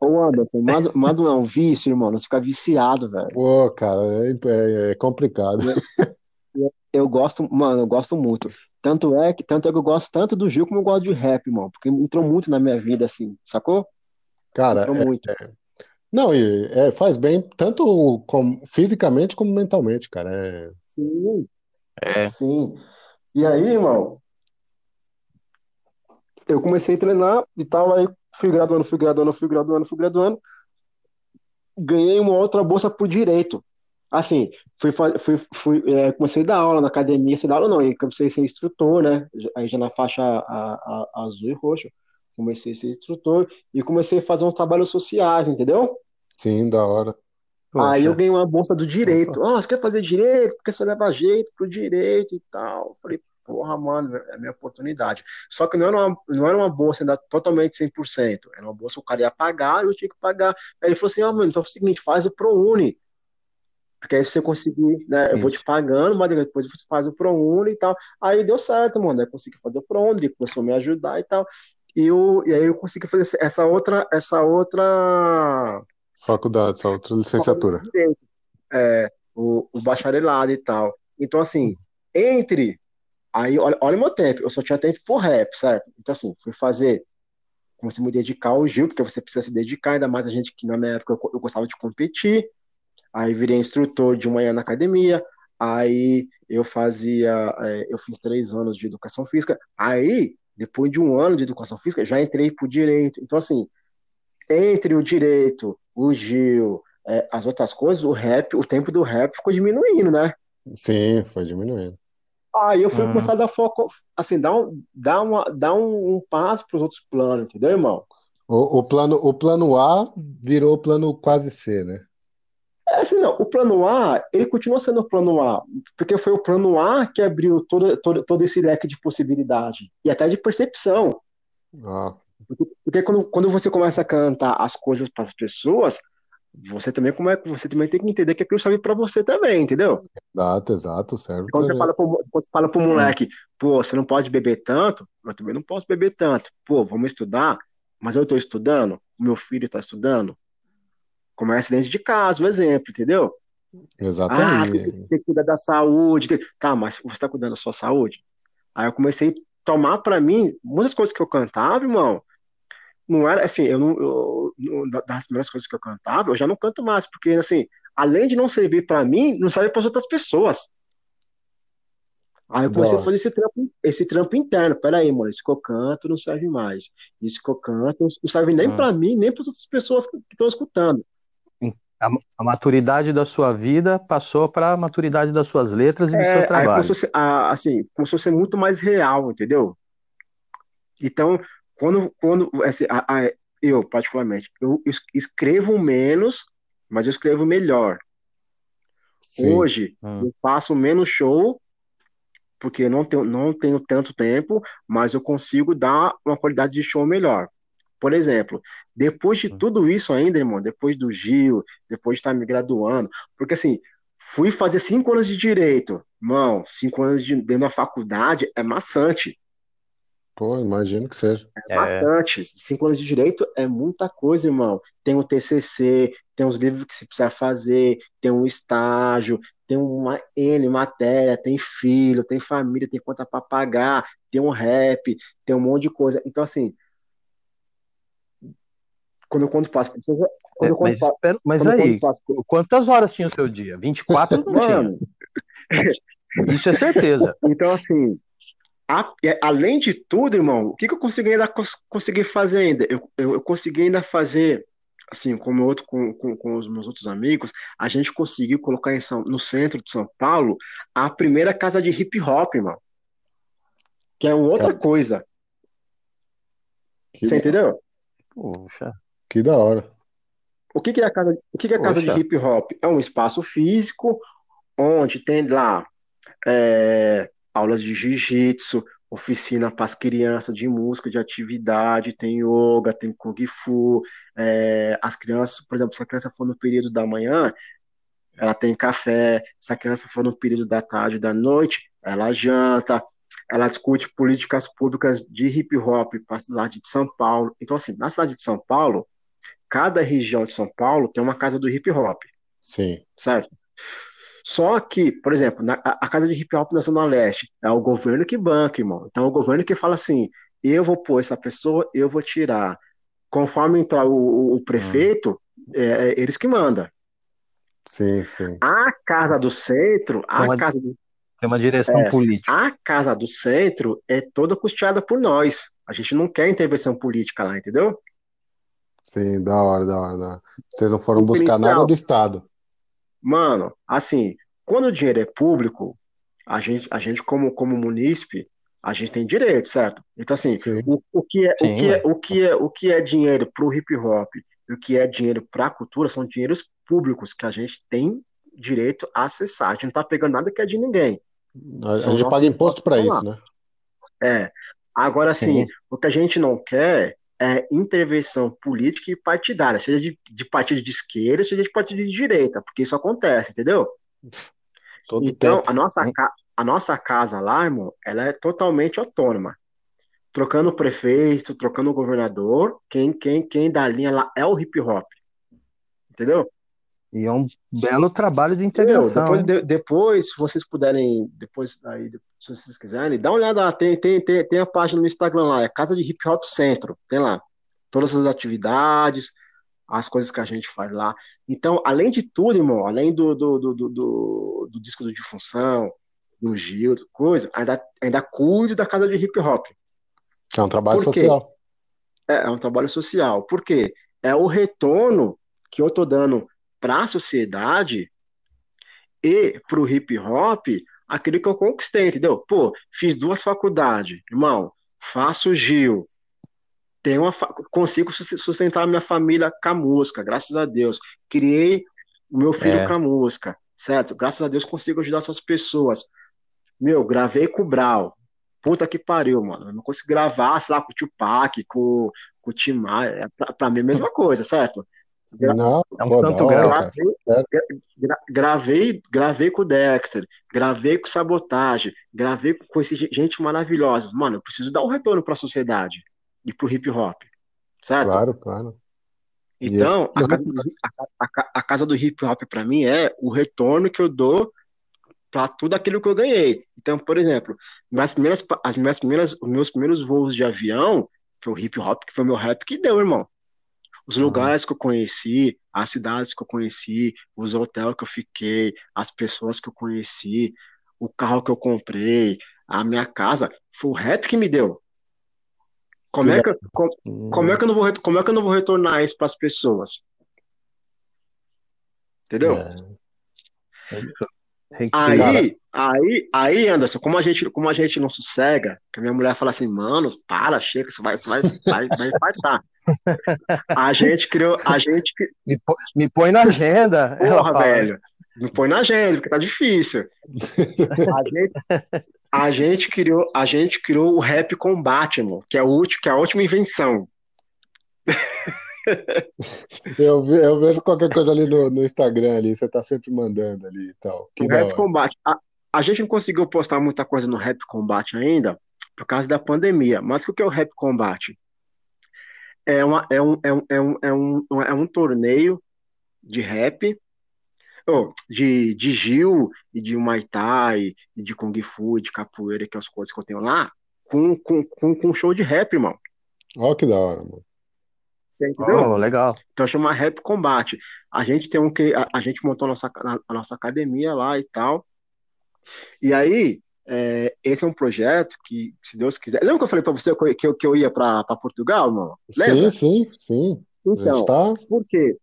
S3: ô Anderson, manda, manda um vício, irmão. Você fica viciado, velho.
S1: Pô, cara, é, é- é complicado.
S3: Eu gosto, mano, eu gosto muito. Tanto é que, tanto é que eu gosto tanto do Gil como eu gosto de rap, irmão. Porque entrou muito na minha vida, assim, sacou?
S1: Cara,
S3: Entrou
S1: é-
S3: muito.
S1: Não, e é, faz bem tanto como- fisicamente como mentalmente, cara. É,
S3: Sim,
S2: É.
S3: sim. E aí, irmão, eu comecei a treinar e tal, aí fui graduando, fui graduando, fui graduando, fui graduando. Ganhei uma outra bolsa por direito. Assim, fui, fui, fui, é, comecei a dar aula na academia, sem dar aula não, eu comecei a ser instrutor, né? Aí já na faixa a- a- azul e roxo, comecei a ser instrutor e comecei a fazer uns trabalhos sociais, entendeu?
S1: sim, da hora.
S3: Aí eu
S2: Poxa,
S3: ganhei uma bolsa do direito. Ah, você quer fazer direito? Porque você leva jeito pro direito e tal. Eu falei, porra, mano, é a minha oportunidade. Só que não era uma, não era uma bolsa ainda totalmente 100%. Era uma bolsa que o cara ia pagar e eu tinha que pagar. Aí ele falou assim, ah, mano, então é o seguinte, faz o ProUni. Porque aí se você conseguir, né, eu vou te pagando, mas depois você faz o ProUni e tal. Aí deu certo, mano. Aí eu consegui fazer o ProUni, ele começou a me ajudar e tal. E, eu, e aí eu consegui fazer essa outra, essa outra
S1: faculdade, essa outra licenciatura.
S3: É, o, o bacharelado e tal. Então, assim, entre. Aí, olha, olha o meu tempo, eu só tinha tempo por rap, certo? Então, assim, fui fazer. Comecei a me dedicar ao Gil, porque você precisa se dedicar, ainda mais a gente que na minha época eu, eu gostava de competir. Aí virei instrutor de manhã na academia. Aí eu fazia. É, eu fiz três anos de educação física. Aí, depois de um ano de educação física, já entrei pro direito. Então, assim, entre o direito, o Gil, é, as outras coisas, o rap, o tempo do rap ficou diminuindo, né?
S1: Sim, foi diminuindo.
S3: Aí eu fui uhum. começar a dar foco, assim, dar um, dar uma, dar um, um passo para os outros planos, entendeu, irmão?
S1: O, o, plano, o plano A virou o plano quase C, né?
S3: É assim, não, o plano A, ele continua sendo o plano A, porque foi o plano A que abriu todo, todo, todo esse leque de possibilidade, e até de percepção. Ah. Porque, porque quando, quando você começa a cantar as coisas para as pessoas, você também como é você também tem que entender que aquilo serve para você também, entendeu?
S1: Exato, exato, serve.
S3: Quando você fala pro, quando você fala pro moleque, pô, você não pode beber tanto, eu também não posso beber tanto. Pô, vamos estudar, mas eu estou estudando, o meu filho está estudando. Começa dentro de casa, o exemplo, entendeu?
S1: Exatamente.
S3: Ah, tem, tem que cuidar da saúde. Tem... Tá, mas você está cuidando da sua saúde? Aí eu comecei a tomar para mim muitas coisas que eu cantava, irmão não era assim, eu não, eu, das primeiras coisas que eu cantava, eu já não canto mais, porque assim, além de não servir para mim, não serve para outras pessoas. Aí eu comecei Boa. a fazer esse trampo, esse trampo interno. Peraí, mano, isso que eu canto não serve mais. Isso que eu canto não serve nem hum. para mim, nem para outras pessoas que estão escutando.
S2: A, a, maturidade da sua vida passou para a maturidade das suas letras e do é, seu trabalho.
S3: Começou ser, assim, começou a ser muito mais real, entendeu? Então, quando, quando assim, a, a, eu, particularmente, eu escrevo menos, mas eu escrevo melhor. Sim. Hoje, hum. eu faço menos show, porque não tenho, não tenho tanto tempo, mas eu consigo dar uma qualidade de show melhor. Por exemplo, depois de tudo isso ainda, irmão, depois do Gil, depois de estar me graduando, porque assim, fui fazer cinco anos de direito, mano, cinco anos de, dentro da faculdade é maçante.
S1: Pô, imagino que seja.
S3: É, é bastante. Cinco anos de direito é muita coisa, irmão. Tem o TCC, tem os livros que você precisa fazer, tem um estágio, tem uma N matéria, tem filho, tem família, tem conta para pagar, tem um rap, tem um monte de coisa. Então, assim, quando eu conto para as pessoas.
S2: É, mas, passo, mas aí, passo... quantas horas tinha o seu dia? 24 não Mano. tinha. Isso é certeza.
S3: Então, assim, a, além de tudo, irmão, o que, que eu consegui ainda consegui fazer ainda? Eu, eu, eu consegui ainda fazer, assim, como outro, com, com, com, os meus outros amigos, a gente conseguiu colocar em São, no centro de São Paulo a primeira casa de hip hop, irmão. Que é outra é. coisa. Que Você entendeu?
S1: Poxa. Que da hora.
S3: O que, que é a casa, o que, que é a casa de hip hop? É um espaço físico onde tem lá é, aulas de jiu-jitsu, oficina para as crianças de música, de atividade, tem yoga, tem kung fu, é, as crianças, por exemplo, se a criança for no período da manhã, ela tem café, se a criança for no período da tarde, da noite, ela janta, ela discute políticas públicas de hip hop para a cidade de São Paulo. Então, assim, na cidade de São Paulo, cada região de São Paulo tem uma casa do hip hop.
S1: Sim.
S3: Certo? Só que, por exemplo, na, a Casa de Hip Hop da Zona Leste é o governo que banca, irmão. Então é o governo que fala assim: eu vou pôr essa pessoa, eu vou tirar. Conforme entrar o, o prefeito, é, é, eles que mandam.
S1: Sim, sim.
S3: A Casa do Centro, a
S2: uma,
S3: Casa.
S2: Tem uma direção é, política.
S3: A Casa do Centro é toda custeada por nós. A gente não quer intervenção política lá, entendeu?
S1: Sim, da hora, da hora. Da hora. Vocês não foram buscar nada do Estado.
S3: Mano, assim, quando o dinheiro é público, a gente, a gente como, como munícipe, a gente tem direito, certo? Então, assim, o, o, que é, Sim, o, que é, o, que é, o que é dinheiro para o hip hop e o que é dinheiro para a cultura são dinheiros públicos que a gente tem direito a acessar. A gente não está pegando nada que é de ninguém.
S1: A, a gente paga imposto para isso, né?
S3: É. Agora, assim, Sim. o que a gente não quer é, intervenção política e partidária, seja de, de partido de esquerda, seja de partido de direita, porque isso acontece, entendeu? Todo então, tempo. a nossa, a nossa casa lá, irmão, ela é totalmente autônoma. trocando prefeito, trocando governador, quem, quem, quem dá a linha lá é o hip hop. Entendeu?
S2: E é um belo trabalho de integração.
S3: depois, de, depois, se vocês puderem, depois aí, se vocês quiserem, dá uma olhada lá, tem, tem, tem, tem a página no Instagram lá, é Casa de Hip Hop Centro, tem lá todas as atividades, as coisas que a gente faz lá. Então, além de tudo, irmão, além do, do, do, do, do, disco de função, do Gil, coisa, ainda, ainda cuido da casa de hip hop.
S1: É um trabalho social.
S3: É, é um trabalho social. Por quê? É o retorno que eu tô dando para a sociedade e para o hip hop aquele que eu conquistei, entendeu? Pô, fiz duas faculdades, irmão, faço Gil, tenho uma, consigo sustentar a minha família com a música, graças a Deus. Criei o meu filho é. com a música, certo? Graças a Deus consigo ajudar essas pessoas. Meu, gravei com o Brau. Puta que pariu, mano. Eu não consigo gravar, sei lá, com o Tupac, com, com o Tim Maia. É pra, pra mim é a mesma coisa, certo?
S1: Gra não,
S2: é um tanto
S3: gravei, gra gravei, gravei com o Dexter, gravei com Sabotagem, gravei com esse gente maravilhosa. Mano, eu preciso dar um retorno para a sociedade e pro hip hop. Certo?
S1: Claro, claro.
S3: Então, a casa, a, a, a casa, do hip hop para mim é o retorno que eu dou para tudo aquilo que eu ganhei. Então, por exemplo, minhas primeiras, as minhas primeiras, os meus primeiros voos de avião foi o hip hop, que foi o meu rap que deu, irmão. Os uhum. lugares que eu conheci, as cidades que eu conheci, os hotéis que eu fiquei, as pessoas que eu conheci, o carro que eu comprei, a minha casa, foi o rap que me deu. Como é que, como, como, é que eu não vou, como é que eu não vou retornar isso para as pessoas? Entendeu? É. Aí, aí, aí, Anderson, como a gente, como a gente não sossega, que a minha mulher fala assim, mano, para, chega, você vai, você vai, vai, vai infartar. A gente criou, a gente
S2: me põe, me põe na agenda.
S3: Porra, velho, me põe na agenda, porque tá difícil. A gente, a gente criou, a gente criou o Rap Combat, mano, que é o último, que é a última invenção.
S1: eu, eu, vejo qualquer coisa ali no, no, Instagram ali, você tá sempre mandando ali e tal.
S3: Que o Rap Combat. A, a, gente não conseguiu postar muita coisa no Rap Combat ainda, por causa da pandemia. Mas o que é o Rap Combat? É, uma, é, um, é, um, é, um, é, um, é um torneio de rap oh, de, de Gil e de Muay Thai, e de Kung Fu, de capoeira, que é as coisas que eu tenho lá, com, com, com, com show de rap, irmão.
S1: Ó, que da hora, mano.
S2: Você entendeu? Oh, legal.
S3: Então chama Rap Combate. A gente tem um que a, a gente montou a nossa, a, nossa academia lá e tal. E aí, é, esse é um projeto que, se Deus quiser. Lembra que eu falei para você que eu, que eu ia para Portugal, mano?
S1: Lembra? Sim, sim, sim.
S3: Então, tá... por quê?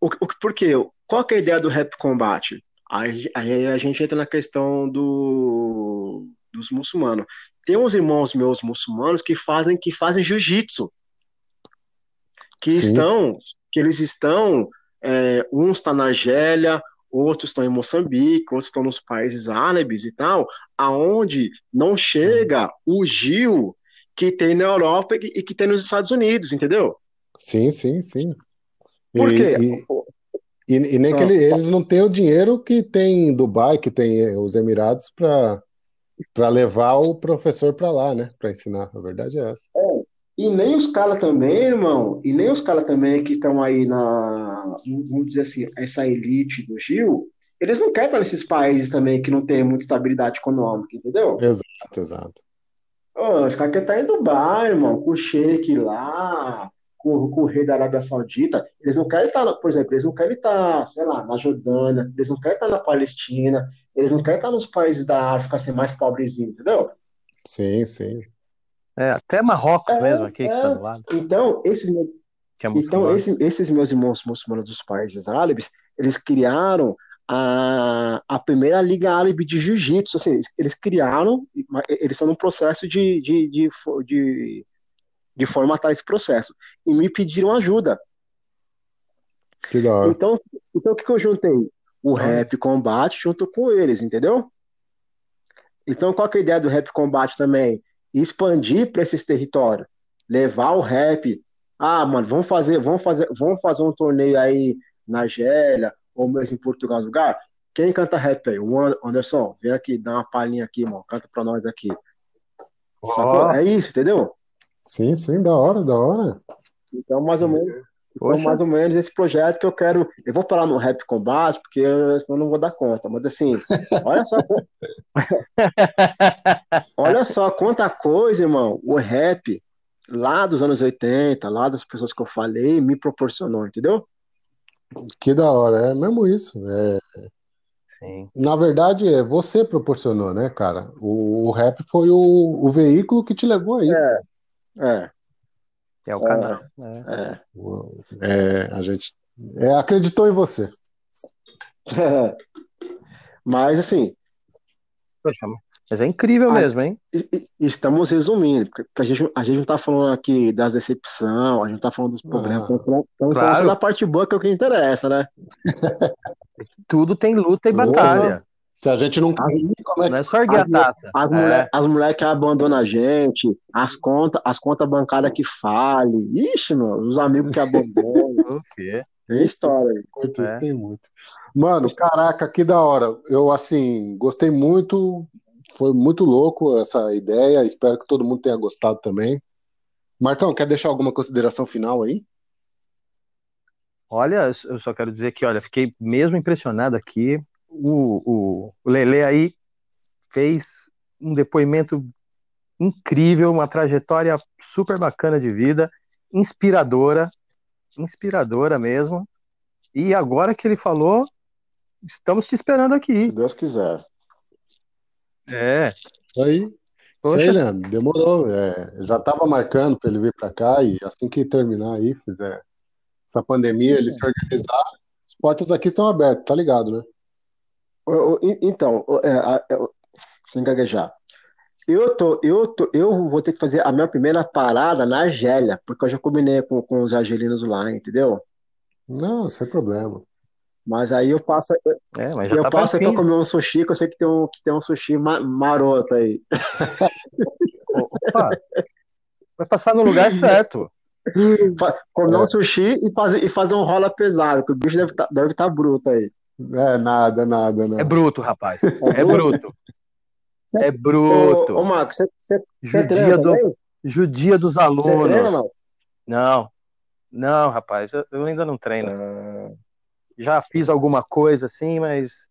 S3: O, o, por quê? Qual que é a ideia do Rap Combate? Aí, aí a gente entra na questão do, dos muçulmanos. Tem uns irmãos meus muçulmanos que fazem que fazem jiu-jitsu, que Sim. estão, que eles estão, é, uns estão tá na Argélia, outros estão em Moçambique, outros estão nos países árabes e tal, aonde não chega o Gil que tem na Europa e que tem nos Estados Unidos, entendeu?
S1: Sim, sim, sim.
S3: Por quê? E,
S1: e, e nem que ele, eles não têm o dinheiro que tem em Dubai, que tem os Emirados, para levar o professor para lá, né? Para ensinar. A verdade é essa.
S3: É, e nem os caras também, irmão, e nem os caras também que estão aí na, vamos dizer assim, essa elite do Gil, eles não querem para esses países também que não tem muita estabilidade econômica, entendeu?
S1: Exato, exato.
S3: Ô, os caras querem estar em Dubai, irmão, com o Sheik lá, com, com, o rei da Arábia Saudita, eles não querem estar, por exemplo, eles não querem estar, sei lá, na Jordânia, eles não querem estar na Palestina, eles não querem estar nos países da África ser mais pobrezinho, entendeu?
S1: Sim, sim.
S2: É, até Marrocos é, mesmo, aqui é. que tá do lado.
S3: Então, esses, é então esses, esses meus irmãos muçulmanos dos países árabes, eles criaram a, a primeira Liga Árabe de Jiu-Jitsu. Assim, eles criaram, eles estão num processo de, de, de, de de formatar esse processo. E me pediram ajuda.
S1: Que da hora.
S3: Então, então o que, que eu juntei? O ah. Rap Combate junto com eles, entendeu? Então, qual é a ideia do Rap Combate também? Expandir para esses territórios. Levar o rap. Ah, mano, vamos fazer, vamos fazer, vamos fazer um torneio aí na Argélia, ou mesmo em Portugal, lugar. Quem canta rap aí? O Anderson, vem aqui, dá uma palhinha aqui, mano. Canta pra nós aqui. Oh. É isso, entendeu?
S1: Sim, sim, da hora, da hora.
S3: Então, mais ou menos, então, mais ou menos esse projeto que eu quero. Eu vou falar no Rap Combate, porque eu, senão eu não vou dar conta. Mas assim, olha só. olha só quanta coisa, irmão. O rap lá dos anos 80, lá das pessoas que eu falei, me proporcionou, entendeu?
S1: Que da hora, é mesmo isso. É... Sim. Na verdade, é você proporcionou, né, cara? O, o rap foi o, o veículo que te levou a isso.
S3: É, é.
S2: É o canal.
S3: É.
S1: é. é a gente é, acreditou em você.
S3: Mas assim.
S2: Poxa, mas é incrível a, mesmo, hein?
S3: Estamos resumindo, porque a gente, a gente não está falando aqui das decepções, a gente não está falando dos problemas, ah, estamos claro. falando da parte boa que é o que interessa, né?
S2: Tudo tem luta e batalha.
S1: Se a gente não.
S2: Como é não é só erguer a taça.
S3: As, é. mulheres as mulheres que abandonam a gente, as contas as conta bancárias que falem. Ixi, mano, os amigos que abandonam.
S2: o quê?
S3: Tem história aí.
S1: Muito, é. tem muito. Mano, caraca, que da hora. Eu, assim, gostei muito. Foi muito louco essa ideia. Espero que todo mundo tenha gostado também. Marcão, quer deixar alguma consideração final aí?
S2: Olha, eu só quero dizer que, olha, fiquei mesmo impressionado aqui o, o, o Lele aí fez um depoimento incrível, uma trajetória super bacana de vida, inspiradora, inspiradora mesmo. E agora que ele falou, estamos te esperando aqui.
S3: Se Deus quiser.
S2: É.
S1: Aí, Poxa. Sei, Leandro, demorou. É, já estava marcando para ele vir para cá e assim que terminar aí, fizer essa pandemia, ele se organizar, as portas aqui estão abertas, tá ligado, né?
S3: Então, é, sem gaguejar. Eu, tô, eu, tô, eu vou ter que fazer a minha primeira parada na Argélia, porque eu já combinei com, com os argelinos lá, entendeu?
S1: Não, sem problema.
S3: Mas aí eu passo,
S2: é, mas
S3: eu
S2: tá
S3: passo aqui pra comer um sushi, que eu sei que tem um, que tem um sushi ma maroto aí.
S2: Opa, vai passar no lugar certo.
S3: Comer é. um sushi e fazer, e fazer um rola pesado, que o bicho deve estar tá, deve tá bruto aí.
S1: É, nada, nada, nada.
S2: É bruto, rapaz. É bruto. É bruto.
S3: Ô, ô Marcos, você, você,
S2: judia, do, judia dos alunos. Você treina, não? Não, não, rapaz, eu, eu ainda não treino. Ah. Já fiz alguma coisa assim, mas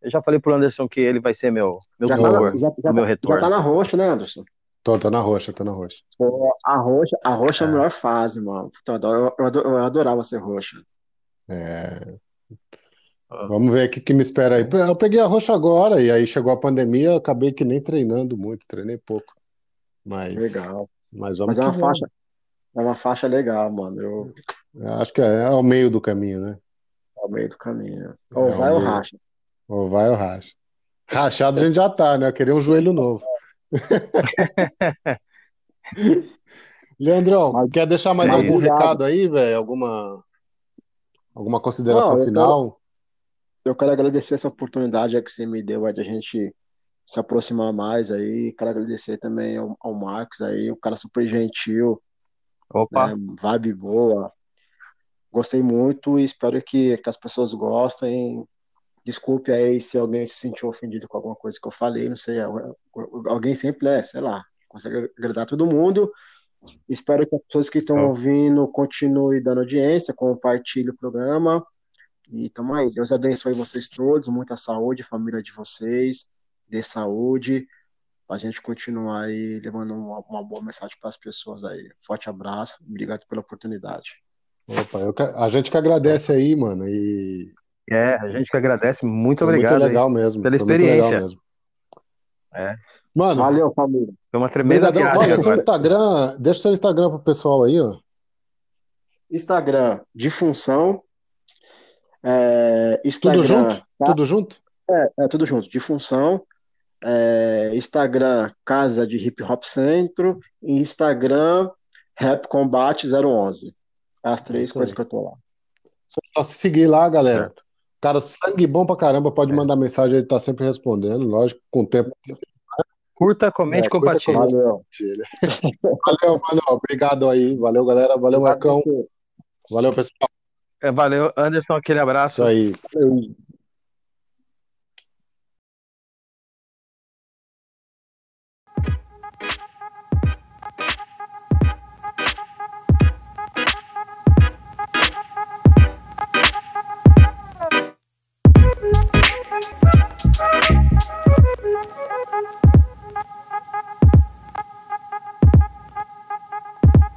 S2: eu já falei pro Anderson que ele vai ser meu, meu já tá na, já, já, meu retorno.
S3: Já tá na roxa, né, Anderson?
S1: Tô, tô na roxa, tô na roxa.
S3: Pô, a roxa, a roxa é. é a melhor fase, mano. Eu, eu, eu adorava ser roxa.
S1: É. Vamos ver o que, que me espera aí. Eu peguei a roxa agora, e aí chegou a pandemia, eu acabei que nem treinando muito, treinei pouco. Mas,
S3: legal.
S1: Mas vamos
S3: Mas é uma faixa. É uma faixa legal, mano. Eu...
S1: eu acho que é, é ao meio do caminho, né?
S3: Ao meio do caminho. Ou é vai ou racha.
S1: Ou vai ou racha. Rachado a gente já tá, né? Eu queria um joelho novo. Leandrão, Mas, quer deixar mais algum recado aí, velho? Alguma, alguma consideração Não, final?
S3: Eu quero agradecer essa oportunidade que você me deu aí de a gente se aproximar mais aí. Quero agradecer também ao, ao Marcos aí, o cara super gentil.
S2: Opa.
S3: Né, vibe boa. Gostei muito e espero que, que as pessoas gostem. Desculpe aí se alguém se sentiu ofendido com alguma coisa que eu falei, não sei. Alguém sempre é, sei lá, consegue agradar todo mundo. Espero que as pessoas que estão ouvindo continuem dando audiência, compartilhem o programa. E tamo aí. Deus abençoe vocês todos, muita saúde, família de vocês, dê saúde, a gente continuar aí levando uma, uma boa mensagem para as pessoas aí. Forte abraço, obrigado pela oportunidade.
S1: Opa, a gente que agradece aí, mano. E...
S2: É, a gente que agradece, muito Foi obrigado.
S1: Muito legal aí, mesmo.
S2: Pela experiência. É.
S3: Mano, valeu, família.
S2: Foi uma tremenda viagem.
S1: Deixa seu Instagram, deixa seu Instagram pro pessoal aí, ó.
S3: Instagram de função é, Instagram,
S1: tudo junto? Tá? Tudo junto?
S3: É, é, tudo junto. De função. É, Instagram Casa de Hip Hop Centro. E Instagram Rap Combate 011. As três coisas que eu tô lá.
S1: Só se seguir lá, galera. Certo. Cara, sangue bom pra caramba. Pode é. mandar mensagem, ele tá sempre respondendo. Lógico, com o tempo.
S2: Curta, comente, é, compartilhe.
S3: Valeu.
S1: Valeu, mano. Obrigado aí. Valeu, galera. Valeu, Marcão. Valeu, pessoal.
S2: É, valeu, Anderson, aquele abraço.
S1: Isso aí. Valeu.